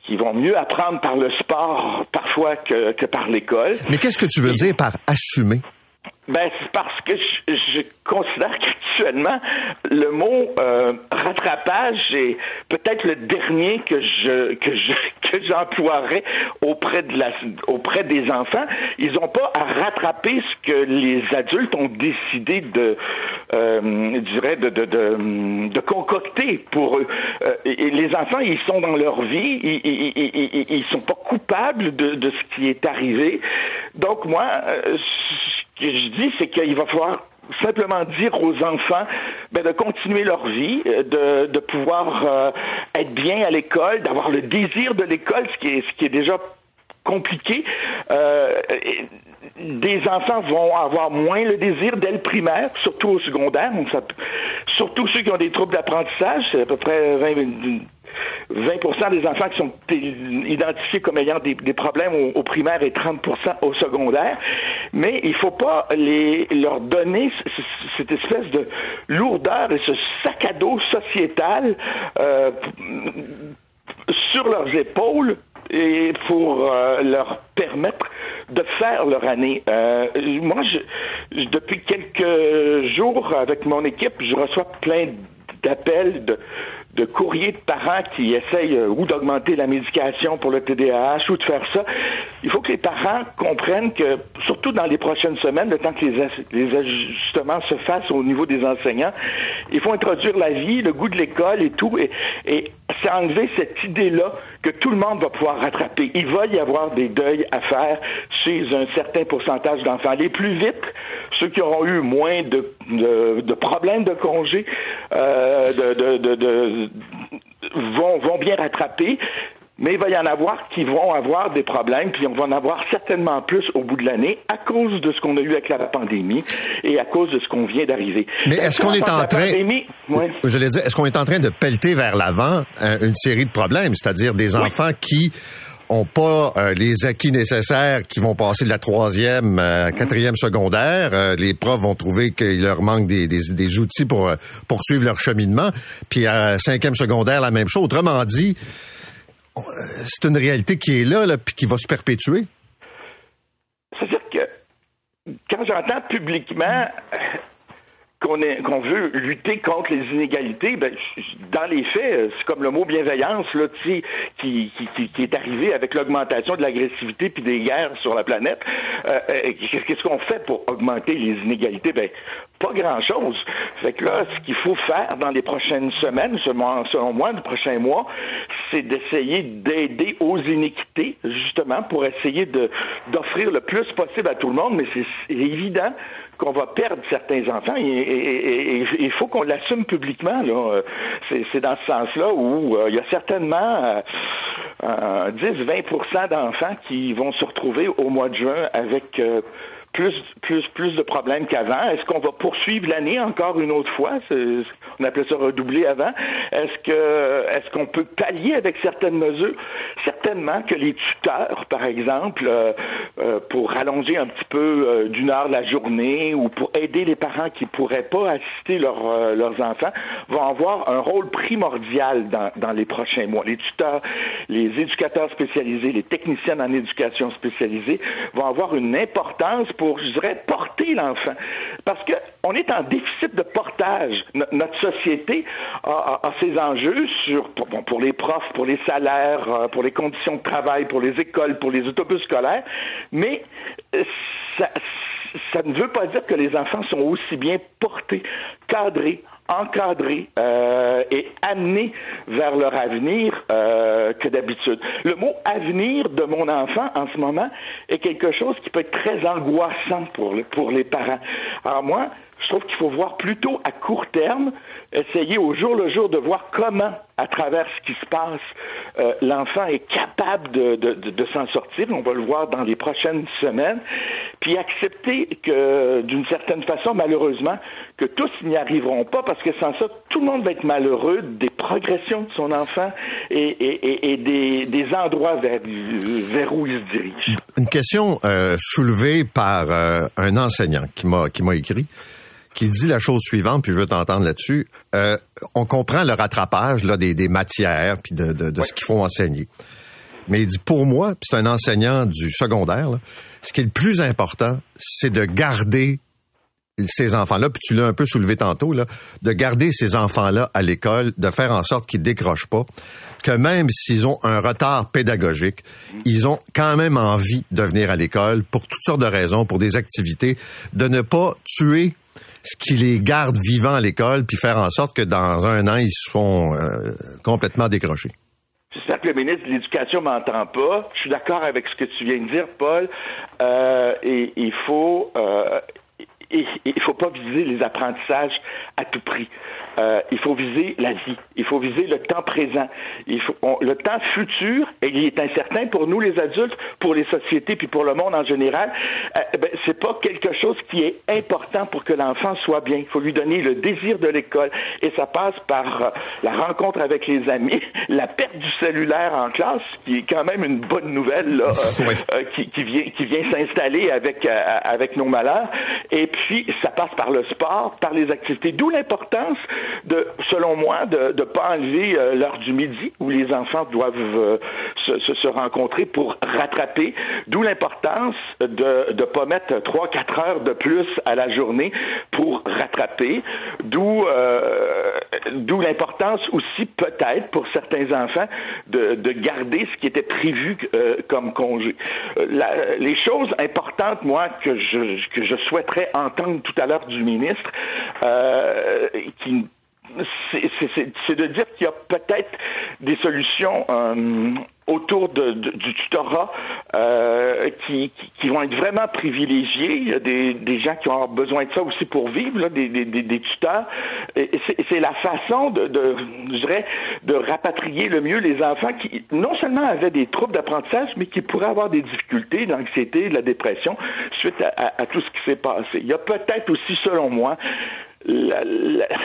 qui vont mieux apprendre par le sport parfois que, que par l'école. Mais qu'est-ce que tu veux dire par assumer? Ben, c'est parce que je, je considère qu'actuellement, le mot euh, rattrapage est peut-être le dernier que je que je que j'emploierais auprès de la auprès des enfants. Ils n'ont pas à rattraper ce que les adultes ont décidé de euh, je dirais de, de, de, concocter pour eux. Euh, et les enfants, ils sont dans leur vie, ils, ils, ils, sont pas coupables de, de ce qui est arrivé. Donc moi, euh, ce que je dis, c'est qu'il va falloir simplement dire aux enfants ben, de continuer leur vie, euh, de, de pouvoir euh, être bien à l'école, d'avoir le désir de l'école, ce qui est ce qui est déjà compliqué. Euh, des enfants vont avoir moins le désir dès le primaire, surtout au secondaire. Surtout ceux qui ont des troubles d'apprentissage, c'est à peu près 20, 20 des enfants qui sont identifiés comme ayant des, problèmes au, primaire et 30% au secondaire. Mais il ne faut pas leur donner cette espèce de lourdeur et ce sac à dos sociétal euh, sur leurs épaules et pour euh, leur permettre de faire leur année. Euh, moi, je, depuis quelques jours, avec mon équipe, je reçois plein d'appels de de courriers de parents qui essayent euh, ou d'augmenter la médication pour le TDAH ou de faire ça. Il faut que les parents comprennent que, surtout dans les prochaines semaines, le temps que les, les ajustements se fassent au niveau des enseignants, il faut introduire la vie, le goût de l'école et tout, et, et c'est enlever cette idée-là que tout le monde va pouvoir rattraper. Il va y avoir des deuils à faire chez un certain pourcentage d'enfants. Les plus vite, ceux qui auront eu moins de, de, de problèmes de congé, euh, de, de, vont, vont bien rattraper. Mais il va y en avoir qui vont avoir des problèmes, puis on va en avoir certainement plus au bout de l'année à cause de ce qu'on a eu avec la pandémie et à cause de ce qu'on vient d'arriver. Mais est-ce qu'on est en train, je dire, est-ce qu'on est en train de pelleter vers l'avant euh, une série de problèmes, c'est-à-dire des enfants qui ont pas euh, les acquis nécessaires qui vont passer de la troisième à quatrième secondaire. Euh, les profs vont trouver qu'il leur manque des, des, des outils pour poursuivre leur cheminement. Puis à cinquième secondaire, la même chose. Autrement dit, c'est une réalité qui est là, là puis qui va se perpétuer. C'est-à-dire que quand j'entends publiquement qu'on veut lutter contre les inégalités, ben, dans les faits, c'est comme le mot bienveillance là, qui, qui, qui, est arrivé avec l'augmentation de l'agressivité puis des guerres sur la planète. Euh, euh, qu'est-ce qu'on fait pour augmenter les inégalités? Ben, pas grand-chose. Fait que là, ce qu'il faut faire dans les prochaines semaines, selon moi, les prochains mois, c'est d'essayer d'aider aux iniquités, justement, pour essayer d'offrir le plus possible à tout le monde, mais c'est évident qu'on va perdre certains enfants et il faut qu'on l'assume publiquement. Là. C'est, dans ce sens-là où il y a certainement 10-20% d'enfants qui vont se retrouver au mois de juin avec plus, plus, plus de problèmes qu'avant. Est-ce qu'on va poursuivre l'année encore une autre fois? On appelait ça redoubler avant. Est-ce que, est-ce qu'on peut pallier avec certaines mesures? Certainement que les tuteurs, par exemple, euh, euh, pour rallonger un petit peu euh, d'une heure la journée ou pour aider les parents qui pourraient pas assister leurs enfants, vont avoir un rôle primordial dans, les prochains mois. Les tuteurs, les éducateurs spécialisés, les techniciens en éducation spécialisée vont avoir une importance pour, je dirais, porter l'enfant. Parce qu'on est en déficit de portage. notre société a, ses enjeux sur, pour, les profs, pour les salaires, euh, pour les conditions de travail, pour les écoles, pour les autobus scolaires, mais euh, ça ne veut pas dire que les enfants sont aussi bien portés, cadrés, encadrés euh, et amenés vers leur avenir euh, que d'habitude. Le mot avenir de mon enfant en ce moment est quelque chose qui peut être très angoissant pour, pour les parents. Alors moi, je trouve qu'il faut voir plutôt à court terme, essayer au jour le jour de voir comment, à travers ce qui se passe, euh, l'enfant est capable de, de, de, s'en sortir. On va le voir dans les prochaines semaines. Puis accepter que, d'une certaine façon, malheureusement, que tous n'y arriveront pas, parce que sans ça, tout le monde va être malheureux des progressions de son enfant et, et, et des, des, endroits vers, vers, où il se dirige. Une question euh, soulevée par euh, un enseignant qui m'a qui m'a écrit qui dit la chose suivante, puis je veux t'entendre là-dessus. Euh, on comprend le rattrapage là, des, des matières, puis de, de, de ce qu'il faut enseigner. Mais il dit, pour moi, puis c'est un enseignant du secondaire, là, ce qui est le plus important, c'est de garder ces enfants-là, puis tu l'as un peu soulevé tantôt, là, de garder ces enfants-là à l'école, de faire en sorte qu'ils décrochent pas, que même s'ils ont un retard pédagogique, ils ont quand même envie de venir à l'école pour toutes sortes de raisons, pour des activités, de ne pas tuer ce qui les garde vivants à l'école, puis faire en sorte que dans un an, ils sont euh, complètement décrochés. J'espère que le ministre de l'Éducation m'entend pas. Je suis d'accord avec ce que tu viens de dire, Paul. Euh, il faut, euh, il faut pas viser les apprentissages à tout prix. Euh, il faut viser la vie, il faut viser le temps présent. Il faut, le temps futur, et il est incertain pour nous les adultes, pour les sociétés, puis pour le monde en général. Euh, ben, c'est pas quelque chose qui est important pour que l'enfant soit bien. Il faut lui donner le désir de l'école, et ça passe par euh, la rencontre avec les amis, la perte du cellulaire en classe, qui est quand même une bonne nouvelle là, euh, qui, qui, vient, qui vient s'installer avec avec nos malheurs. Et puis ça passe par le sport, par les activités. D'où l'importance de, selon moi, de ne pas enlever euh, l'heure du midi où les enfants doivent euh, se, se, rencontrer pour rattraper. D'où l'importance de ne pas mettre trois, quatre heures de plus à la journée pour rattraper. D'où euh, d'où l'importance aussi peut-être pour certains enfants de, de garder ce qui était prévu comme congé. Les choses importantes, moi, que je, que je souhaiterais entendre tout à l'heure du ministre, euh, qui c'est de dire qu'il y a peut-être des solutions euh, autour de, du tutorat euh, qui, qui, vont être vraiment privilégiés. Il y a des, des gens qui ont besoin de ça aussi pour vivre, là, des, des, des, tuteurs. C'est la façon de, de, je dirais, de rapatrier le mieux les enfants qui non seulement avaient des troubles d'apprentissage, mais qui pourraient avoir des difficultés, de l'anxiété, de la dépression suite à, à tout ce qui s'est passé. Il y a peut-être aussi, selon moi, la,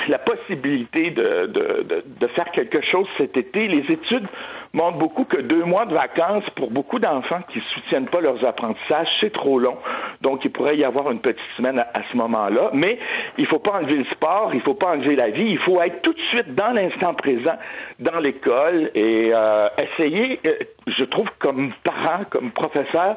la, possibilité de, de, de, faire quelque chose cet été. Les études montrent beaucoup que deux mois de vacances pour beaucoup d'enfants qui soutiennent pas leurs apprentissages, c'est trop long. Donc, il pourrait y avoir une petite semaine à, ce moment-là. Mais il faut pas enlever le sport, il faut pas enlever la vie, il faut être tout de suite dans l'instant présent, dans l'école et euh, essayer, euh, je trouve, comme parent, comme professeur,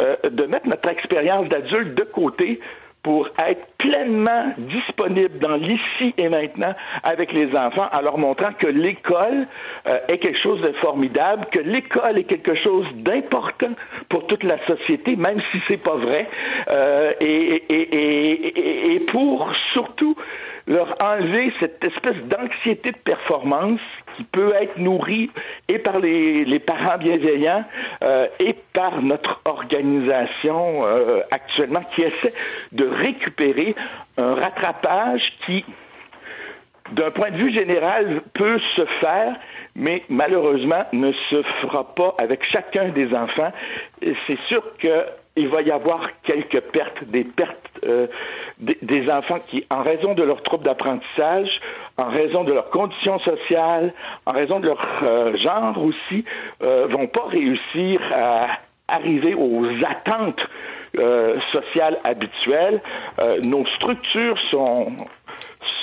euh, de mettre notre expérience d'adulte de côté pour être pleinement disponible dans l'ici et maintenant avec les enfants, en leur montrant que l'école euh, est quelque chose de formidable, que l'école est quelque chose d'important pour toute la société, même si c'est pas vrai, euh, et, et, et, et, pour surtout leur enlever cette espèce d'anxiété de performance qui peut être nourrie et par les, les parents bienveillants euh, et par notre organisation euh, actuellement qui essaie de récupérer un rattrapage qui, d'un point de vue général, peut se faire, mais malheureusement ne se fera pas avec chacun des enfants. C'est sûr qu'il va y avoir quelques pertes, des pertes euh, des, enfants qui, en raison de leur trouble d'apprentissage, en raison de leurs conditions sociales, en raison de leur euh, genre aussi, euh, vont pas réussir à arriver aux attentes euh, sociales habituelles. nos structures sont,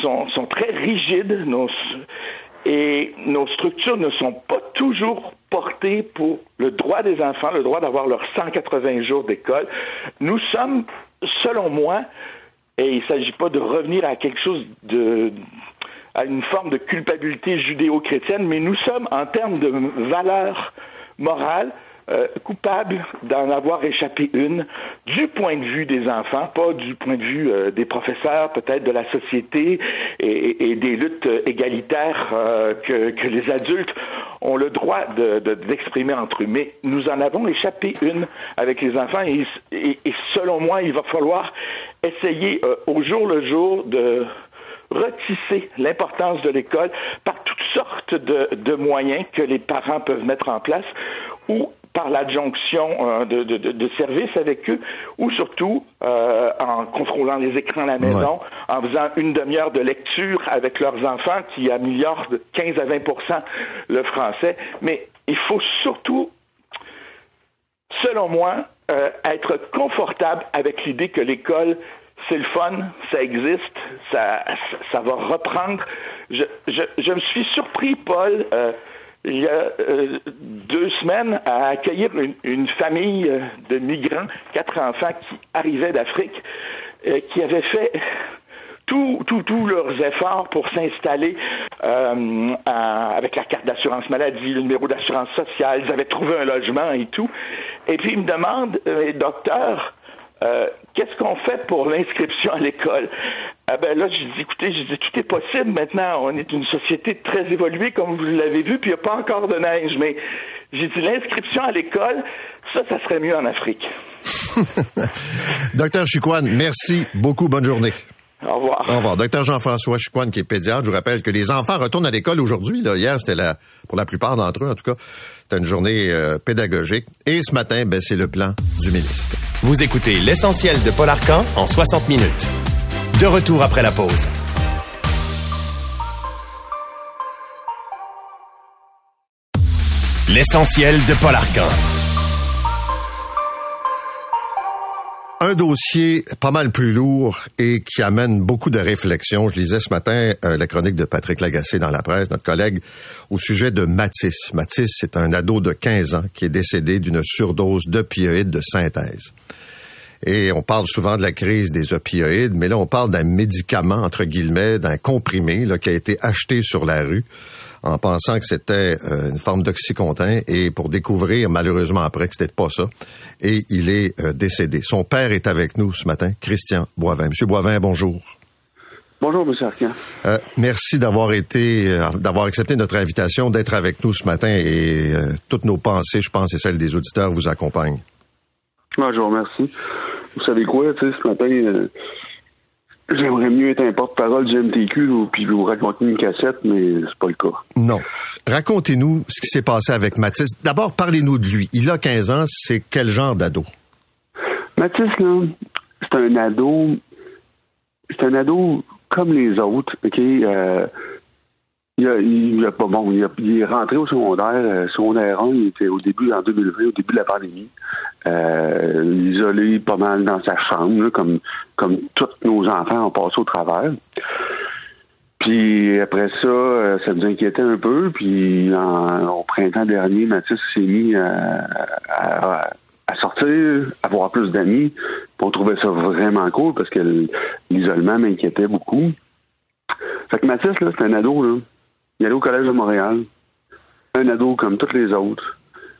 sont, sont très rigides. Et nos structures ne sont pas toujours portées pour le droit des enfants, le droit d'avoir leurs 180 jours d'école. Nous sommes, selon moi, et il ne s'agit pas de revenir à quelque chose de à une forme de culpabilité judéo-chrétienne, mais nous sommes, en termes de valeurs morales, euh, coupables d'en avoir échappé une du point de vue des enfants, pas du point de vue euh, des professeurs, peut-être de la société et, des luttes égalitaires euh, que, que, les adultes ont le droit d'exprimer de, entre eux. Mais nous en avons échappé une avec les enfants et, et, et selon moi, il va falloir essayer au jour le jour de retisser l'importance de l'école par toutes sortes de, moyens que les parents peuvent mettre en place ou par l'adjonction euh, de, services avec eux, ou surtout euh, en contrôlant les écrans à la maison, en faisant une demi-heure de lecture avec leurs enfants qui améliorent de 15 à 20% le français. Mais il faut surtout, selon moi, euh, être confortable avec l'idée que l'école c'est le fun, ça existe, ça, ça, va reprendre. Je, je, je, me suis surpris, Paul, il y a euh, deux semaines, à accueillir une, une, famille euh, de migrants, quatre enfants qui arrivaient d'Afrique, qui avaient fait tous tout, leurs efforts pour s'installer avec la carte d'assurance maladie, le numéro d'assurance sociale, ils avaient trouvé un logement et tout. Et puis ils me demandent, docteur, euh, qu'est-ce qu'on fait pour l'inscription à l'école? Ah ben là, je dis, écoutez, je dis, tout est possible maintenant. On est une société très évoluée, comme vous l'avez vu, puis il n'y a pas encore de neige. Mais j'ai dit, l'inscription à l'école, ça, ça serait mieux en Afrique. Docteur Chicoine, merci beaucoup. Bonne journée. Au revoir. Au revoir. Docteur Jean-François Chicoine, qui est pédiatre, je vous rappelle que les enfants retournent à l'école aujourd'hui. Hier, c'était la, pour la plupart d'entre eux, en tout cas, c'était une journée euh, pédagogique. Et ce matin, ben, c'est le plan du ministre. Vous écoutez l'essentiel de Paul Arcan en 60 minutes. De retour après la pause. L'essentiel de Paul Arcan. Un dossier pas mal plus lourd et qui amène beaucoup de réflexions. Je lisais ce matin euh, la chronique de Patrick Lagacé dans la presse, notre collègue, au sujet de Matisse. Matisse, c'est un ado de 15 ans qui est décédé d'une surdose d'opioïdes de synthèse. Et on parle souvent de la crise des opioïdes, mais là, on parle d'un médicament, entre guillemets, d'un comprimé là, qui a été acheté sur la rue en pensant que c'était euh, une forme d'oxycontin et pour découvrir malheureusement après que c'était pas ça. Et il est euh, décédé. Son père est avec nous ce matin, Christian Boivin. Monsieur Boivin, bonjour. Bonjour, Monsieur Arcan. Euh, merci d'avoir été, d'avoir accepté notre invitation, d'être avec nous ce matin et toutes nos pensées, je pense, et celles des auditeurs vous accompagnent. Ah, je vous savez quoi, tu sais, ce matin, J'aimerais mieux être un porte-parole du MTQ ou puis vous raconter une cassette, mais c'est pas le cas. Non. Racontez-nous ce qui s'est passé avec Mathis. D'abord, parlez-nous de lui. Il a 15 ans, c'est quel genre d'ado? Mathis, là, c'est un ado. C'est un ado comme les autres, OK? Euh, il, a, pas bon, il, est rentré au secondaire. Euh, secondaire 1, il était au début, en 2020, au début de la pandémie. Euh, isolé pas mal dans sa chambre, comme, comme tous nos enfants ont passé au travers. Puis après ça, euh, ça nous inquiétait un peu. Puis au printemps dernier, Mathis s'est mis à, à, sortir, à avoir plus d'amis. On trouvait ça vraiment cool parce que l'isolement m'inquiétait beaucoup. Fait que Mathis, là, c'est un ado, là. Il allait au Collège de Montréal. Un adu comme tous les autres.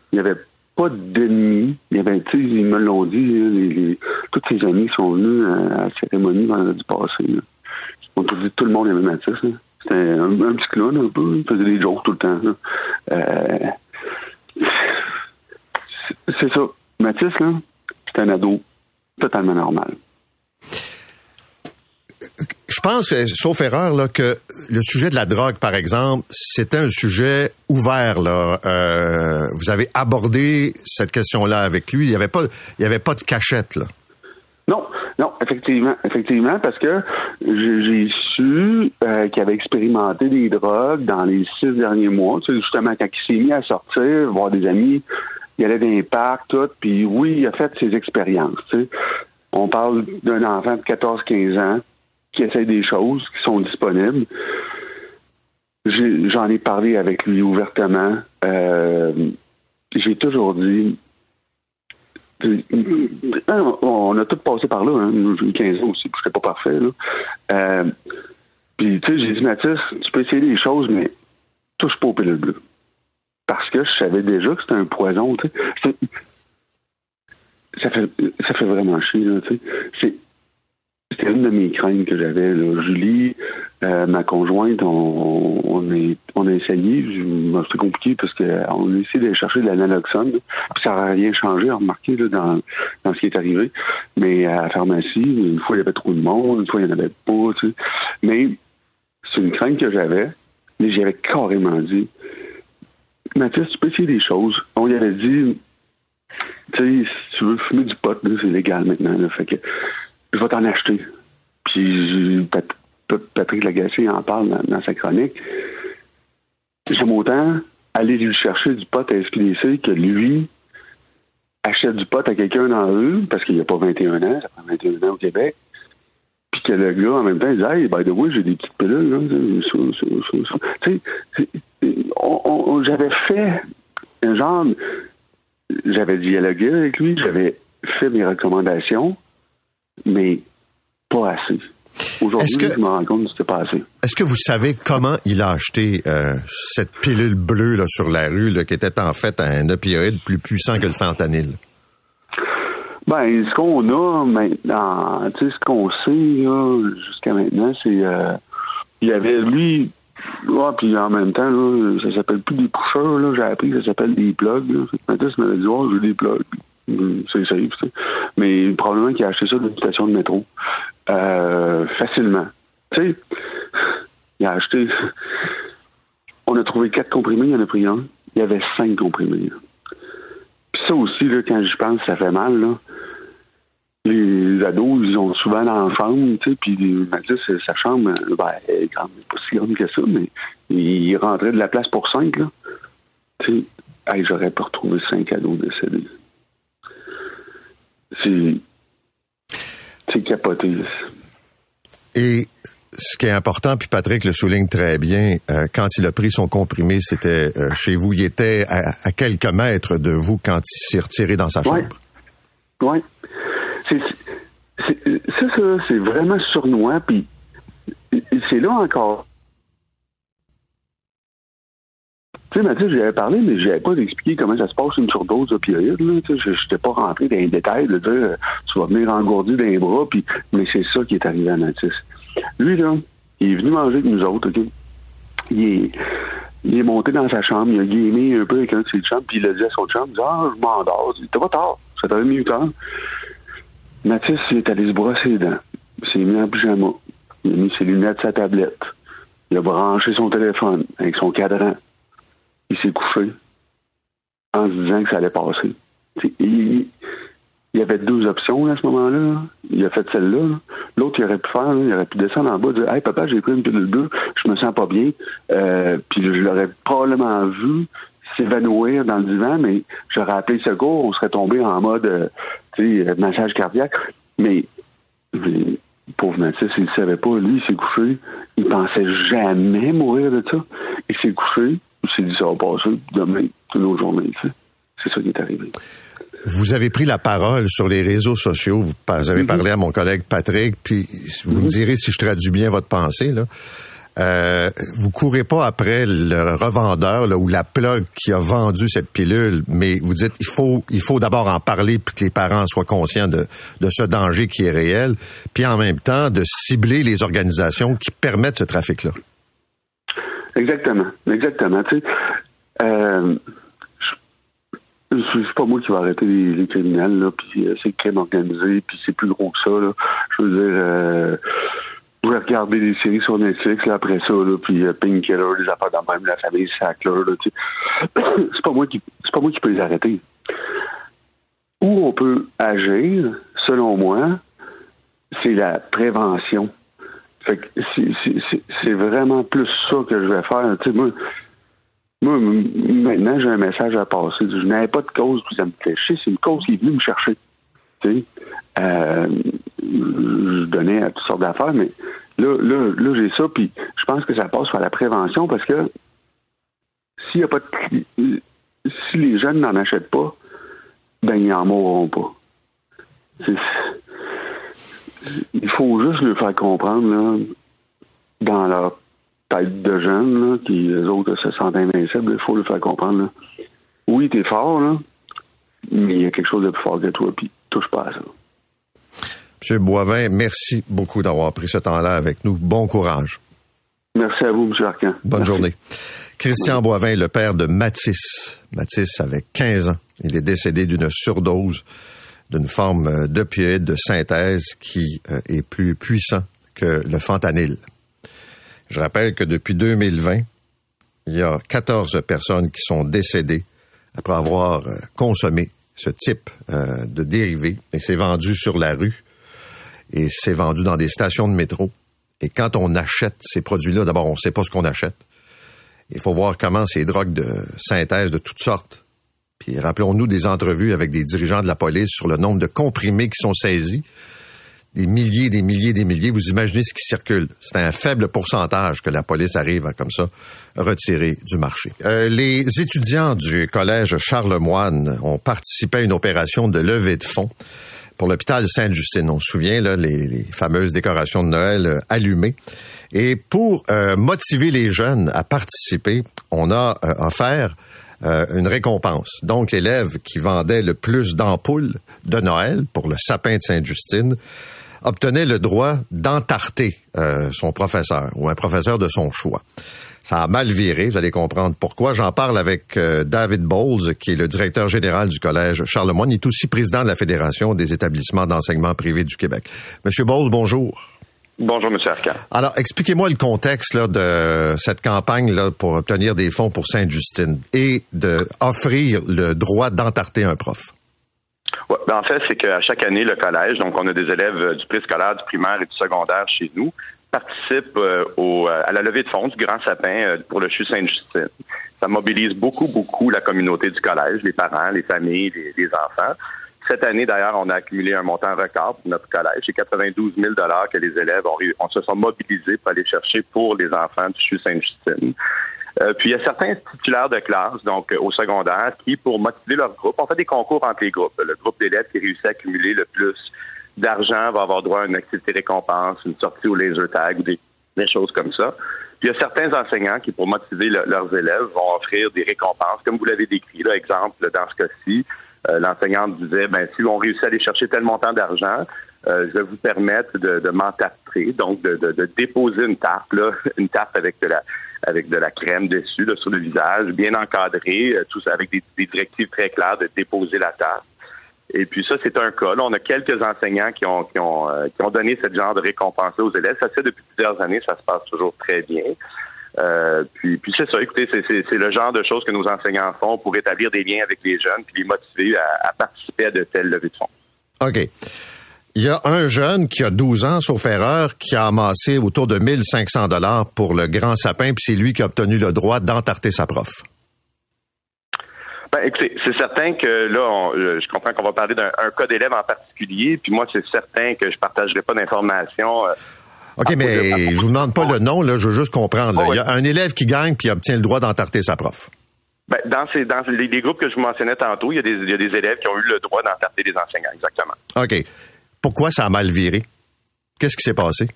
Il n'y avait pas d'ennemis. Il y avait, ils me l'ont dit, les, tous ses amis sont venus à la cérémonie vendredi passé. On peut tout le monde aimait Mathis. là. C'était un, petit clown un peu. Il faisait des jokes tout le temps. là. Euh, c'est- ça. Mathis, là, c'est un ado totalement normal. Je pense, que, sauf erreur, là, que le sujet de la drogue, par exemple, c'était un sujet ouvert. Là. Euh, vous avez abordé cette question-là avec lui. Il n'y avait pas, il avait pas de cachette. Là. Non, non, effectivement, effectivement, parce que j'ai su euh, qu'il avait expérimenté des drogues dans les six derniers mois. Tu sais, justement, quand il s'est mis à sortir, voir des amis, il allait dans les parcs, tout, puis oui, il a fait ses expériences. On parle d'un enfant de 14-15 ans qui essaie des choses qui sont disponibles. J'en ai, parlé avec lui ouvertement. Euh, j'ai toujours dit, ah, on a tout passé par là. Hein. 15 ans aussi, puis j'étais pas parfait. Là. Euh, puis, tu sais, j'ai dit, Mathis, tu peux essayer des choses, mais touche pas au pilule bleu. Parce que je savais déjà que c'était un poison. Ça fait, ça fait vraiment chier. Tu sais. C'est- C'était une de mes craintes que j'avais. Julie, euh, ma conjointe, on, est, on a essayé. C'était compliqué parce qu'on a essayé d'aller chercher de la naloxone. là. Puis ça n'a rien changé, remarquez, là, dans, dans ce qui est arrivé. Mais à la pharmacie, une fois, il y avait trop de monde, une fois, il n'y en avait pas. Mais c'est une crainte que j'avais. Mais j'avais carrément dit Mathias, tu peux essayer des choses. On lui avait dit tu sais, si tu veux fumer du pot, c'est légal maintenant. Fait que je vais t'en acheter. Puis Pat- Pat- Patrick Lagacé en parle dans, sa chronique. J'aime autant aller lui chercher du pot à SQDC que lui achète du pot à quelqu'un dans rue, parce qu'il n'y a pas 21 ans, ça prend 21 ans au Québec, puis que le gars, en même temps, il dit « Hey, by the way, j'ai des petites pilules. Tu sais, j'avais fait un genre... J'avais dialogué avec lui, j'avais fait mes recommandations, mais pas assez. Aujourd'hui, que- je me rends compte que c'était pas assez. Est-ce que vous savez comment il a acheté euh, cette pilule bleue là, sur la rue, là, qui était en fait un opioïde plus puissant que le fentanyl? Ben, ce qu'on a maintenant, tu sais, ce qu'on sait là, jusqu'à maintenant, c'est euh, il y avait lui, ouais, puis en même temps, là, ça s'appelle plus des pushers, là, j'ai appris que ça s'appelle des plugs. Là. Maintenant, m'avait dit, oh, j'ai des plugs. Hum, C'est safe, tu sais. Mais probablement qu'il a acheté ça d'une station de métro. Euh, facilement. Tu sais, il a acheté. On a trouvé quatre comprimés, il en a pris un. Il y avait cinq comprimés. Puis ça aussi, quand j'y pense, ça fait mal, là. Les ados, ils ont souvent dans la chambre, tu sais, puis Mathis, sa chambre, euh, ben, elle est pas si grande que ça, mais il rentrait de la place pour cinq. Tu sais, hey, j'aurais pas retrouvé cinq ados décédés. C'est... C'est capoté. Et ce qui est important, puis Patrick le souligne très bien, euh, quand il a pris son comprimé, c'était euh, chez vous. Il était à, à quelques mètres de vous quand il s'est retiré dans sa chambre. Oui. C'est, ça, c'est vraiment sournois, puis c'est là encore. Tu sais, Mathieu, j'avais parlé, mais je n'avais pas expliqué comment ça se passe une surdose d'opioïdes. Je n'étais pas rentré dans les détails de dire euh, tu vas venir engourdir dans les bras, puis mais c'est ça qui est arrivé à Mathis. Lui, là, il est venu manger avec nous autres, OK? Il est, il est monté dans sa chambre, il a gamé un peu avec un de ses chums, puis il a dit à son dit, ah, je m'endors. T'es pas tard, ça t'avait mis 8 heures. Mathis, est allé se brosser les dents. Il s'est mis en pyjama. Il a mis ses lunettes sa tablette. Il a branché son téléphone avec son cadran. Il s'est couché en se disant que ça allait passer. Il, il avait deux options à ce moment-là. Il a fait celle-là. là. L'autre, il aurait pu faire, il aurait pu descendre en bas et dire Hey papa, j'ai pris une pilule bleue, je me sens pas bien. Euh, puis je l'aurais probablement vu s'évanouir dans le divan, mais j'aurais appelé le secours, on serait tombé en mode euh, sais, massage cardiaque. Mais, mais pauvre Mathis, il ne savait pas. Lui, il s'est couché. Il pensait jamais mourir de ça. Il s'est couché. S'est dit ça va passer. Demain, une autre journée. tu sais. C'est ça qui est arrivé. Vous avez pris la parole sur les réseaux sociaux. Vous avez parlé à mon collègue Patrick, puis vous me direz si je traduis bien votre pensée. Là. euh, vous courez pas après le revendeur là, ou la plug qui a vendu cette pilule, mais vous dites il faut il faut d'abord en parler pour que les parents soient conscients de, de ce danger qui est réel, puis en même temps de cibler les organisations qui permettent ce trafic-là. Exactement, exactement. Euh, c'est pas moi qui vais arrêter les, criminels, là, puis euh, c'est le crime organisé, puis c'est plus gros que ça, là. Je veux dire, euh, je vais regarder des séries sur Netflix, après ça, là, puis euh, Painkiller, les affaires dans même, la famille Sackler, là, tu sais. c'est pas moi qui, c'est pas moi qui peux les arrêter. Où on peut agir, selon moi, c'est la prévention. Fait que c'est vraiment plus ça que je vais faire. Moi, moi, maintenant, j'ai un message à passer. Je n'avais pas de cause puis ça me chier. C'est une cause qui est venue me chercher. Tu sais, euh, je donnais à toutes sortes d'affaires, mais là, là, là j'ai ça, puis je pense que ça passe par la prévention parce que s'il y a pas de, si les jeunes n'en achètent pas, ben ils n'en mourront pas. Il faut juste le faire comprendre là, dans leur tête de jeunes, là, qui les autres se sentent invincibles, il faut le faire comprendre. Là. Oui, t'es fort, là, mais il y a quelque chose de plus fort que toi, puis touche pas à ça. M. Boivin, merci beaucoup d'avoir pris ce temps-là avec nous. Bon courage. Merci à vous, M. Arcan. Bonne journée. Christian Boivin, le père de Matisse. Matisse avait 15 ans. Il est décédé d'une surdose d'une forme d'opioïde de synthèse qui euh, est plus puissant que le fentanyl. Je rappelle que depuis 2020, il y a 14 personnes qui sont décédées après avoir euh, consommé ce type euh, de dérivé et c'est vendu sur la rue et c'est vendu dans des stations de métro. Et quand on achète ces produits-là, d'abord, on ne sait pas ce qu'on achète. Il faut voir comment ces drogues de synthèse de toutes sortes. Rappelons-nous des entrevues avec des dirigeants de la police sur le nombre de comprimés qui sont saisis des milliers, des milliers, des milliers. Vous imaginez ce qui circule. C'est un faible pourcentage que la police arrive à, comme ça, retirer du marché. Euh, les étudiants du collège Charlemagne ont participé à une opération de levée de fonds pour l'hôpital Sainte-Justine. On se souvient, là, les, fameuses décorations de Noël euh, allumées. Et pour euh, motiver les jeunes à participer, on a offert une récompense. Donc, l'élève qui vendait le plus d'ampoules de Noël pour le sapin de Sainte-Justine obtenait le droit d'entarter euh, son professeur ou un professeur de son choix. Ça a mal viré, vous allez comprendre pourquoi. J'en parle avec euh, David Bowles, qui est le directeur général du Collège Charlemagne. Il est aussi président de la Fédération des établissements d'enseignement privé du Québec. Monsieur Bowles, bonjour. Bonjour, Monsieur Arcan. Alors, expliquez-moi le contexte là, de cette campagne là, pour obtenir des fonds pour Sainte-Justine et d'offrir le droit d'entarter un prof. Ouais, ben en fait, c'est qu'à chaque année, le collège, donc on a des élèves euh, du préscolaire, du primaire et du secondaire chez nous, participent euh, au, euh, à la levée de fonds du Grand Sapin pour le CHU Sainte-Justine. Ça mobilise beaucoup, beaucoup la communauté du collège, les parents, les familles, les, enfants. Cette année, d'ailleurs, on a accumulé un montant record pour notre collège. C'est 92 000 que les élèves ont, on se sont mobilisés pour aller chercher pour les enfants du CHU Sainte-Justine. Euh, puis il y a certains titulaires de classe, donc euh, au secondaire, qui, pour motiver leur groupe, on fait des concours entre les groupes. Le groupe d'élèves qui réussit à accumuler le plus d'argent va avoir droit à une activité récompense, une sortie au laser tag ou des, choses comme ça. Puis il y a certains enseignants qui, pour motiver leurs élèves, vont offrir des récompenses, comme vous l'avez décrit. Là, exemple, dans ce cas-ci, l'enseignante disait, ben si on réussit à aller chercher tel montant d'argent, je vais vous permettre de, de donc de, de, déposer une tarte, là, une tarte avec de la avec de la crème dessus sur le visage, bien encadré, euh, tout ça avec des, directives très claires de déposer la tarte. Et puis ça, c'est un cas. Là, on a quelques enseignants qui ont qui ont euh, qui ont donné ce genre de récompense aux élèves. Ça se fait depuis plusieurs années, ça se passe toujours très bien. Euh, puis, puis c'est ça, écoutez, c'est le genre de choses que nos enseignants font pour établir des liens avec les jeunes puis les motiver à, à participer à de telles levées de fonds. OK. Il y a un jeune qui a 12 ans, sauf erreur, qui a amassé autour de 1500 dollars pour le grand sapin, puis c'est lui qui a obtenu le droit d'entarter sa prof. Ben, écoutez, c'est certain que là, euh, je comprends qu'on va parler d'un cas d'élève en particulier, puis moi, c'est certain que je partagerai pas d'informations. OK, mais je vous demande pas le nom, là, je veux juste comprendre. Oh, Il y a un élève qui gagne puis obtient le droit d'entarter sa prof. Ben, dans ces, dans les, groupes que je vous mentionnais tantôt, il y, a des, il y a des élèves qui ont eu le droit d'entarter des enseignants, exactement. OK. Pourquoi ça a mal viré? Qu'est-ce qui s'est passé?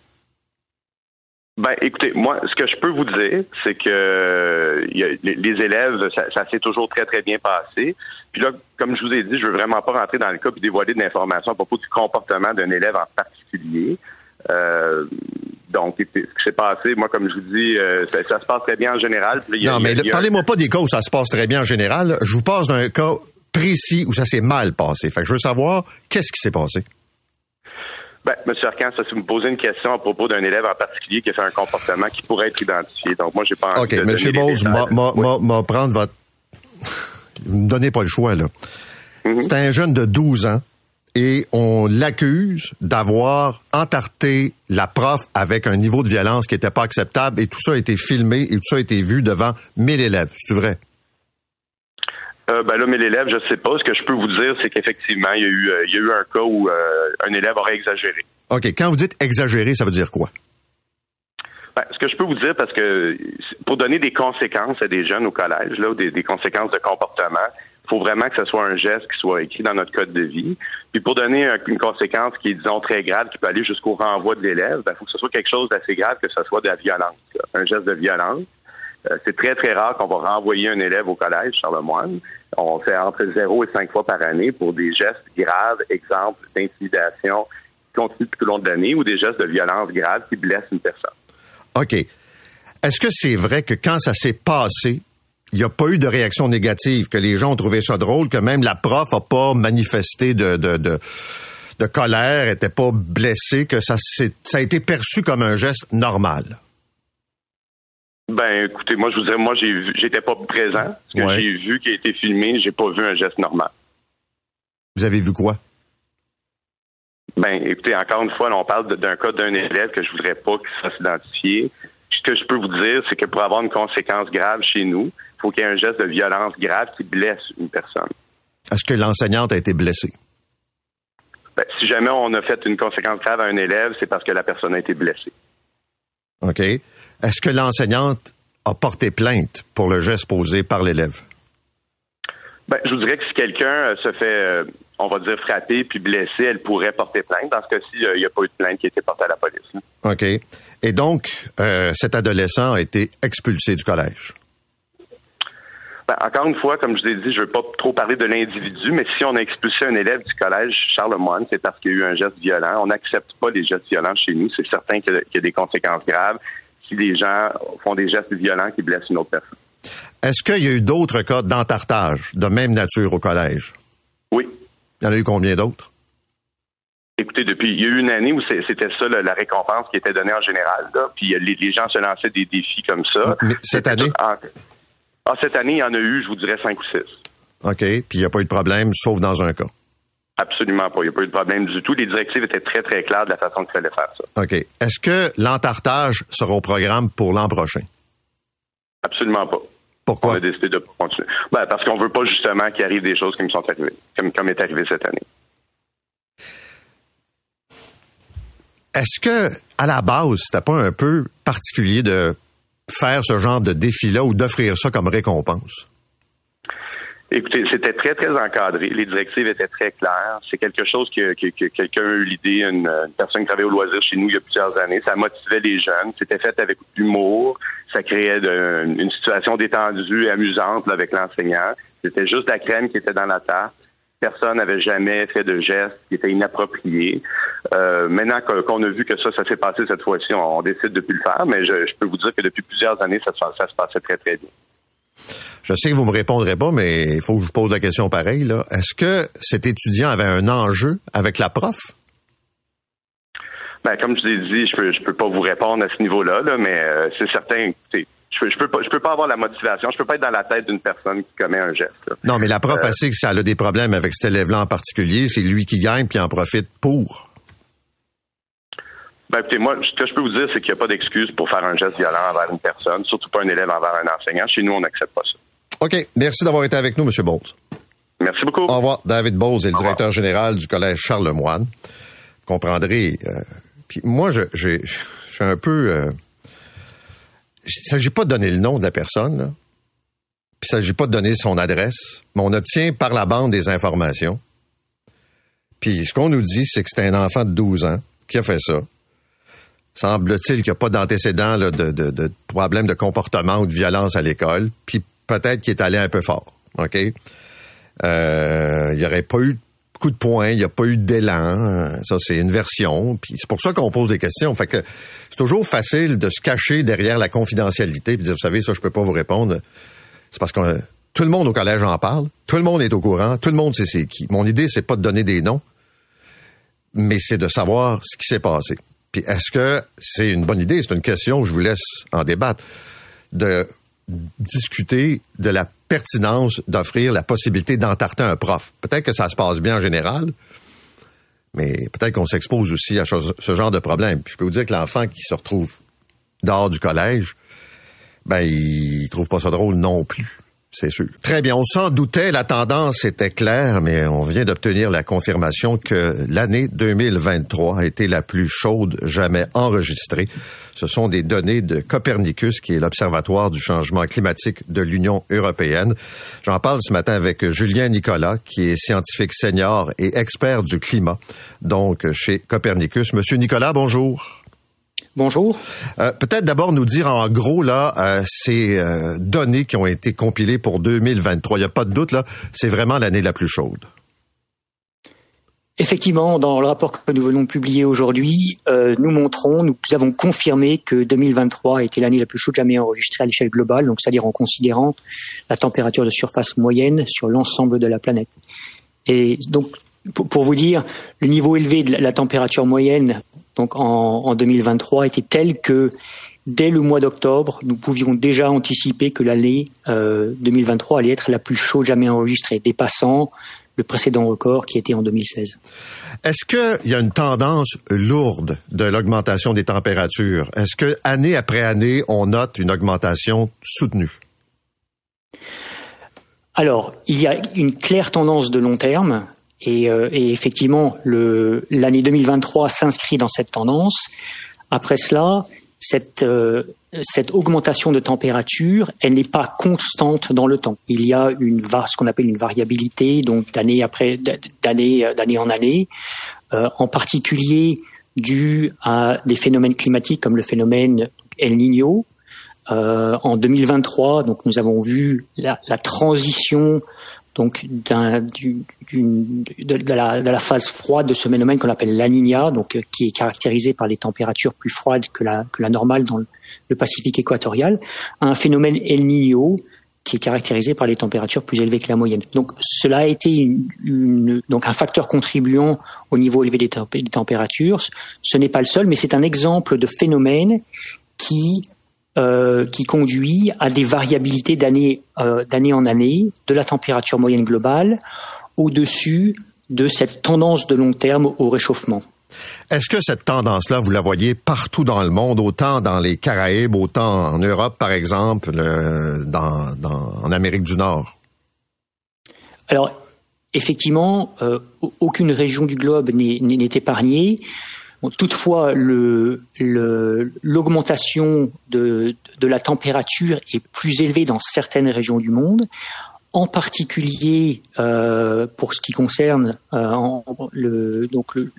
Ben, écoutez, moi, ce que je peux vous dire, c'est que euh, y a, les, les élèves, ça, ça s'est toujours très, très bien passé. Puis là, comme je vous ai dit, je veux vraiment pas rentrer dans le cas et dévoiler de l'information à propos du comportement d'un élève en particulier. Euh, donc, ce qui s'est passé, moi, comme je vous dis, euh, ça, ça se passe très bien en général. Puis Non, a- mais a- parlez-moi pas des cas où ça se passe très bien en général. Je vous passe d'un cas précis où ça s'est mal passé. Fait que je veux savoir qu'est-ce qui s'est passé. Ben, Monsieur Arcan, ça, si vous me posez une question à propos d'un élève en particulier qui a fait un comportement qui pourrait être identifié. Donc, moi, j'ai pas envie OK, de les Bose, m'a- prendre votre... Vous me donnez pas le choix, là. Mm-hmm. C'est un jeune de 12 ans et on l'accuse d'avoir entarté la prof avec un niveau de violence qui n'était pas acceptable et tout ça a été filmé et tout ça a été vu devant 1000 élèves. C'est vrai? Euh, ben là, mais l'élève, je sais pas. Ce que je peux vous dire, c'est qu'effectivement, il y a eu, euh, il y a eu un cas où euh, un élève aurait exagéré. OK, quand vous dites exagéré, ça veut dire quoi? Ben, ce que je peux vous dire, parce que pour donner des conséquences à des jeunes au collège, là, des, des conséquences de comportement, faut vraiment que ce soit un geste qui soit écrit dans notre code de vie. Puis pour donner un- une conséquence qui est, disons, très grave, qui peut aller jusqu'au renvoi de l'élève, il faut que ce soit quelque chose d'assez grave, que ce soit de la violence. Un geste de violence. Euh, c'est très, très rare qu'on va renvoyer un élève au collège, Charlemagne. On fait entre 0 et 5 fois par année pour des gestes graves, exemple d'intimidation qui continuent tout au long de l'année ou des gestes de violence grave qui blessent une personne. OK. Est-ce que c'est vrai que quand ça s'est passé, il n'y a pas eu de réaction négative, que les gens ont trouvé ça drôle, que même la prof n'a pas manifesté de, de, de, de colère, était pas blessée, que ça, a été perçu comme un geste normal? Ben, écoutez, moi, je vous dirais, moi, j'étais pas présent. Ce que Ouais. j'ai vu qui a été filmé, j'ai pas vu un geste normal. Vous avez vu quoi? Ben, écoutez, encore une fois, là, on parle d'un cas d'un élève que je voudrais pas qu'il se fasse identifier. Ce que je peux vous dire, c'est que pour avoir une conséquence grave chez nous, il faut qu'il y ait un geste de violence grave qui blesse une personne. Est-ce que l'enseignante a été blessée? Ben, si jamais on a fait une conséquence grave à un élève, c'est parce que la personne a été blessée. OK. Est-ce que l'enseignante a porté plainte pour le geste posé par l'élève? Ben, je vous dirais que si quelqu'un euh, se fait, euh, on va dire, frapper puis blessé, elle pourrait porter plainte. Dans ce cas-ci, euh, il n'y a pas eu de plainte qui a été portée à la police. là. OK. Et donc, euh, cet adolescent a été expulsé du collège? Ben, encore une fois, comme je vous ai dit, je ne veux pas trop parler de l'individu, mais si on a expulsé un élève du collège Charlemagne, c'est parce qu'il y a eu un geste violent. On n'accepte pas les gestes violents chez nous. C'est certain qu'il y, y a des conséquences graves si des gens font des gestes violents qui blessent une autre personne. Est-ce qu'il y a eu d'autres cas d'entartage de même nature au collège? Oui. Il y en a eu combien d'autres? Écoutez, depuis, il y a eu une année où c'était ça la, la récompense qui était donnée en général. Là, puis euh, les, les gens se lançaient des défis comme ça. Mais cette année? en- Ah, cette année, il y en a eu, je vous dirais, cinq ou six. OK. Puis il n'y a pas eu de problème, sauf dans un cas? Absolument pas. Il n'y a pas eu de problème du tout. Les directives étaient très, très claires de la façon qu'il fallait faire ça. OK. Est-ce que l'entartage sera au programme pour l'an prochain? Absolument pas. Pourquoi? On a décidé de continuer. Ben, parce qu'on veut pas justement qu'il arrive des choses qui me sont arrivées, comme, comme est arrivé cette année. Est-ce que, à la base, c'était pas un peu particulier de faire ce genre de défi-là ou d'offrir ça comme récompense? Écoutez, c'était très, très encadré. Les directives étaient très claires. C'est quelque chose que, que- que quelqu'un a eu l'idée, une, personne qui travaillait au loisir chez nous il y a plusieurs années. Ça motivait les jeunes. C'était fait avec humour. Ça créait une situation détendue et amusante avec l'enseignant. C'était juste la crème qui était dans la tarte. Personne n'avait jamais fait de gestes qui étaient inappropriés. Euh, maintenant qu'on a vu que ça, ça s'est passé cette fois-ci, on, décide de plus le faire. Mais je, je peux vous dire que depuis plusieurs années, ça, ça se passait très, très bien. Je sais que vous me répondrez pas, mais il faut que je vous pose la question pareil. là. Est-ce que cet étudiant avait un enjeu avec la prof? Ben, comme je l'ai dit, je peux, je peux pas vous répondre à ce niveau-là, là, mais euh, c'est certain. Je peux, je peux pas, je peux pas avoir la motivation. Je peux pas être dans la tête d'une personne qui commet un geste. là. Non, mais la prof, Euh, elle sait que ça a des problèmes avec cet élève-là en particulier. C'est lui qui gagne puis en profite pour. Ben, écoutez, moi, ce que je peux vous dire, c'est qu'il n'y a pas d'excuse pour faire un geste violent envers une personne, surtout pas un élève envers un enseignant. Chez nous, on n'accepte pas ça. OK. Merci d'avoir été avec nous, M. Bowles. Merci beaucoup. Au revoir. David Bowles est le directeur général du Collège Charlemagne. Vous comprendrez. euh, puis moi, je, je suis un peu... euh, il ne s'agit pas de donner le nom de la personne, là. Puis il ne s'agit pas de donner son adresse, mais on obtient par la bande des informations. Puis ce qu'on nous dit, c'est que c'est un enfant de 12 ans qui a fait ça. Semble-t-il qu'il n'y a pas d'antécédent de, de, de problème de comportement ou de violence à l'école. Puis peut-être qu'il est allé un peu fort. OK? Euh, il n'y aurait pas eu de coup de poing, il n'y a pas eu d'élan. Ça, c'est une version. Puis c'est pour ça qu'on pose des questions. Fait que c'est toujours facile de se cacher derrière la confidentialité puis de dire, vous savez, ça, je peux pas vous répondre. C'est parce que tout le monde au collège en parle. Tout le monde est au courant. Tout le monde sait c'est qui. Mon idée, c'est pas de donner des noms, mais c'est de savoir ce qui s'est passé. Puis est-ce que c'est une bonne idée? C'est une question, je vous laisse en débattre, de discuter de la pertinence d'offrir la possibilité d'entarter un prof. Peut-être que ça se passe bien en général, mais peut-être qu'on s'expose aussi à ce genre de problème. Puis je peux vous dire que l'enfant qui se retrouve dehors du collège, ben il trouve pas ça drôle non plus c'est sûr. Très bien, on s'en doutait, la tendance était claire, mais on vient d'obtenir la confirmation que l'année 2023 a été la plus chaude jamais enregistrée. Ce sont des données de Copernicus, qui est l'Observatoire du changement climatique de l'Union européenne. J'en parle ce matin avec Julien Nicolas, qui est scientifique senior et expert du climat, donc chez Copernicus. Monsieur Nicolas, bonjour. Bonjour. Euh, Peut-être d'abord nous dire en gros là euh, ces euh, données qui ont été compilées pour 2023. Il n'y a pas de doute là, c'est vraiment l'année la plus chaude. Effectivement, dans le rapport que nous venons de publier aujourd'hui, euh, nous montrons, nous avons confirmé que 2023 était l'année la plus chaude jamais enregistrée à l'échelle globale, donc c'est-à-dire en considérant la température de surface moyenne sur l'ensemble de la planète. Et donc, pour vous dire, le niveau élevé de la température moyenne donc en, 2023 était tel que dès le mois d'octobre, nous pouvions déjà anticiper que l'année 2023 euh, allait être la plus chaude jamais enregistrée, dépassant le précédent record qui était en 2016. Est-ce qu'il y a une tendance lourde de l'augmentation des températures? Est-ce que année après année, on note une augmentation soutenue? Alors, il y a une claire tendance de long terme et, euh, et effectivement, l'année 2023 s'inscrit dans cette tendance. Après cela, cette, euh, cette augmentation de température, elle n'est pas constante dans le temps. Il y a une ce qu'on appelle une variabilité, donc d'année après d'année d'année en année, euh, en particulier dû à des phénomènes climatiques comme le phénomène El Niño. Euh, en 2023, donc nous avons vu la transition donc d'un, du, de, la, phase froide de ce phénomène qu'on appelle la donc euh, qui est caractérisé par des températures plus froides que la, normale dans le, Pacifique équatorial, à un phénomène El Niño qui est caractérisé par des températures plus élevées que la moyenne. Donc cela a été un facteur contribuant au niveau élevé des températures. Ce n'est pas le seul, mais c'est un exemple de phénomène qui euh, qui conduit à des variabilités d'année euh, d'année en année de la température moyenne globale au-dessus de cette tendance de long terme au réchauffement. Est-ce que cette tendance-là, vous la voyez partout dans le monde, autant dans les Caraïbes, autant en Europe, par exemple, dans, dans, en Amérique du Nord? Alors, effectivement, euh, aucune région du globe n'est épargnée toutefois, l'augmentation de, la température est plus élevée dans certaines régions du monde, en particulier euh, pour ce qui concerne euh,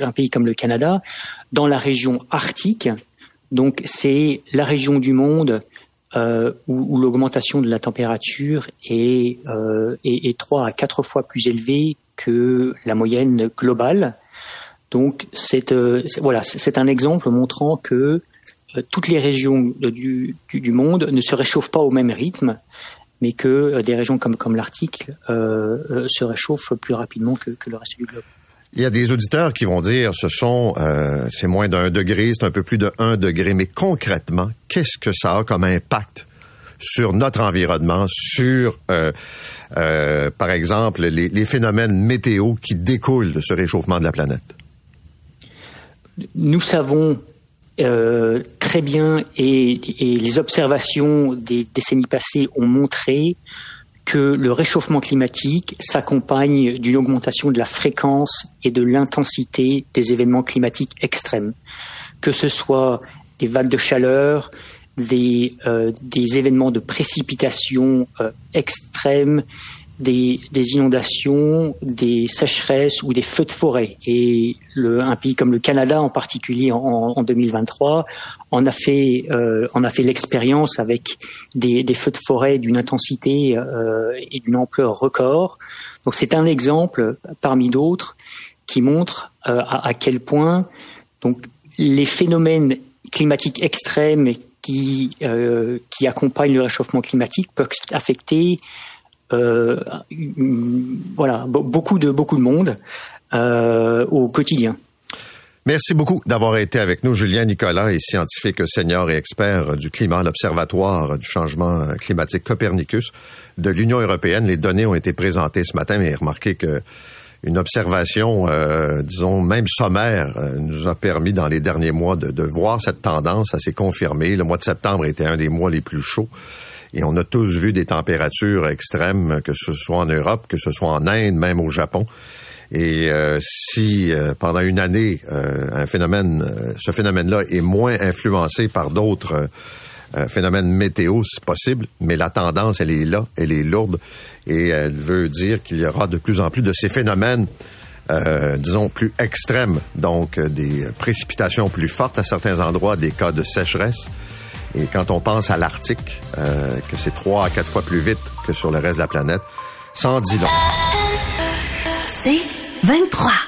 un pays comme le Canada, dans la région arctique. Donc c'est la région du monde euh, où, l'augmentation de la température est, trois à quatre fois plus élevée que la moyenne globale. Donc euh, c'est voilà, c'est un exemple montrant que euh, toutes les régions du, du, monde ne se réchauffent pas au même rythme, mais que euh, des régions comme, comme l'Arctique se réchauffent plus rapidement que, que, le reste du globe. Il y a des auditeurs qui vont dire ce sont c'est moins d'un degré, c'est un peu plus de un degré, mais concrètement, qu'est-ce que ça a comme impact sur notre environnement, sur par exemple les, les phénomènes météo qui découlent de ce réchauffement de la planète? Nous savons euh, très bien et, les observations des décennies passées ont montré que le réchauffement climatique s'accompagne d'une augmentation de la fréquence et de l'intensité des événements climatiques extrêmes, que ce soit des vagues de chaleur, des, euh, événements de précipitation euh, extrêmes, des, inondations, des sécheresses ou des feux de forêt. Et le, un pays comme le Canada en particulier en, 2023 en a fait, euh, a fait l'expérience avec des, feux de forêt d'une intensité euh, et d'une ampleur record. Donc c'est un exemple parmi d'autres qui montre euh, à, quel point donc les phénomènes climatiques extrêmes qui, qui accompagnent le réchauffement climatique peuvent affecter euh, voilà, beaucoup de beaucoup de monde euh, au quotidien. Merci beaucoup d'avoir été avec nous. Julien Nicolas est scientifique senior et expert du climat à l'Observatoire du changement climatique Copernicus de l'Union européenne. Les données ont été présentées ce matin, mais remarquez que une observation, euh, disons, même sommaire, nous a permis dans les derniers mois de, de voir cette tendance. Ça s'est confirmé. Le mois de septembre était un des mois les plus chauds. Et on a tous vu des températures extrêmes, que ce soit en Europe, que ce soit en Inde, même au Japon. Et euh, si euh, pendant une année, euh, un phénomène, ce phénomène-là est moins influencé par d'autres phénomènes météo, c'est possible, mais la tendance, elle est là, elle est lourde, et elle veut dire qu'il y aura de plus en plus de ces phénomènes, disons, plus extrêmes, donc des précipitations plus fortes à certains endroits, des cas de sécheresse. Et quand on pense à l'Arctique, euh, que c'est trois à quatre fois plus vite que sur le reste de la planète, sans dit long. C'est 23.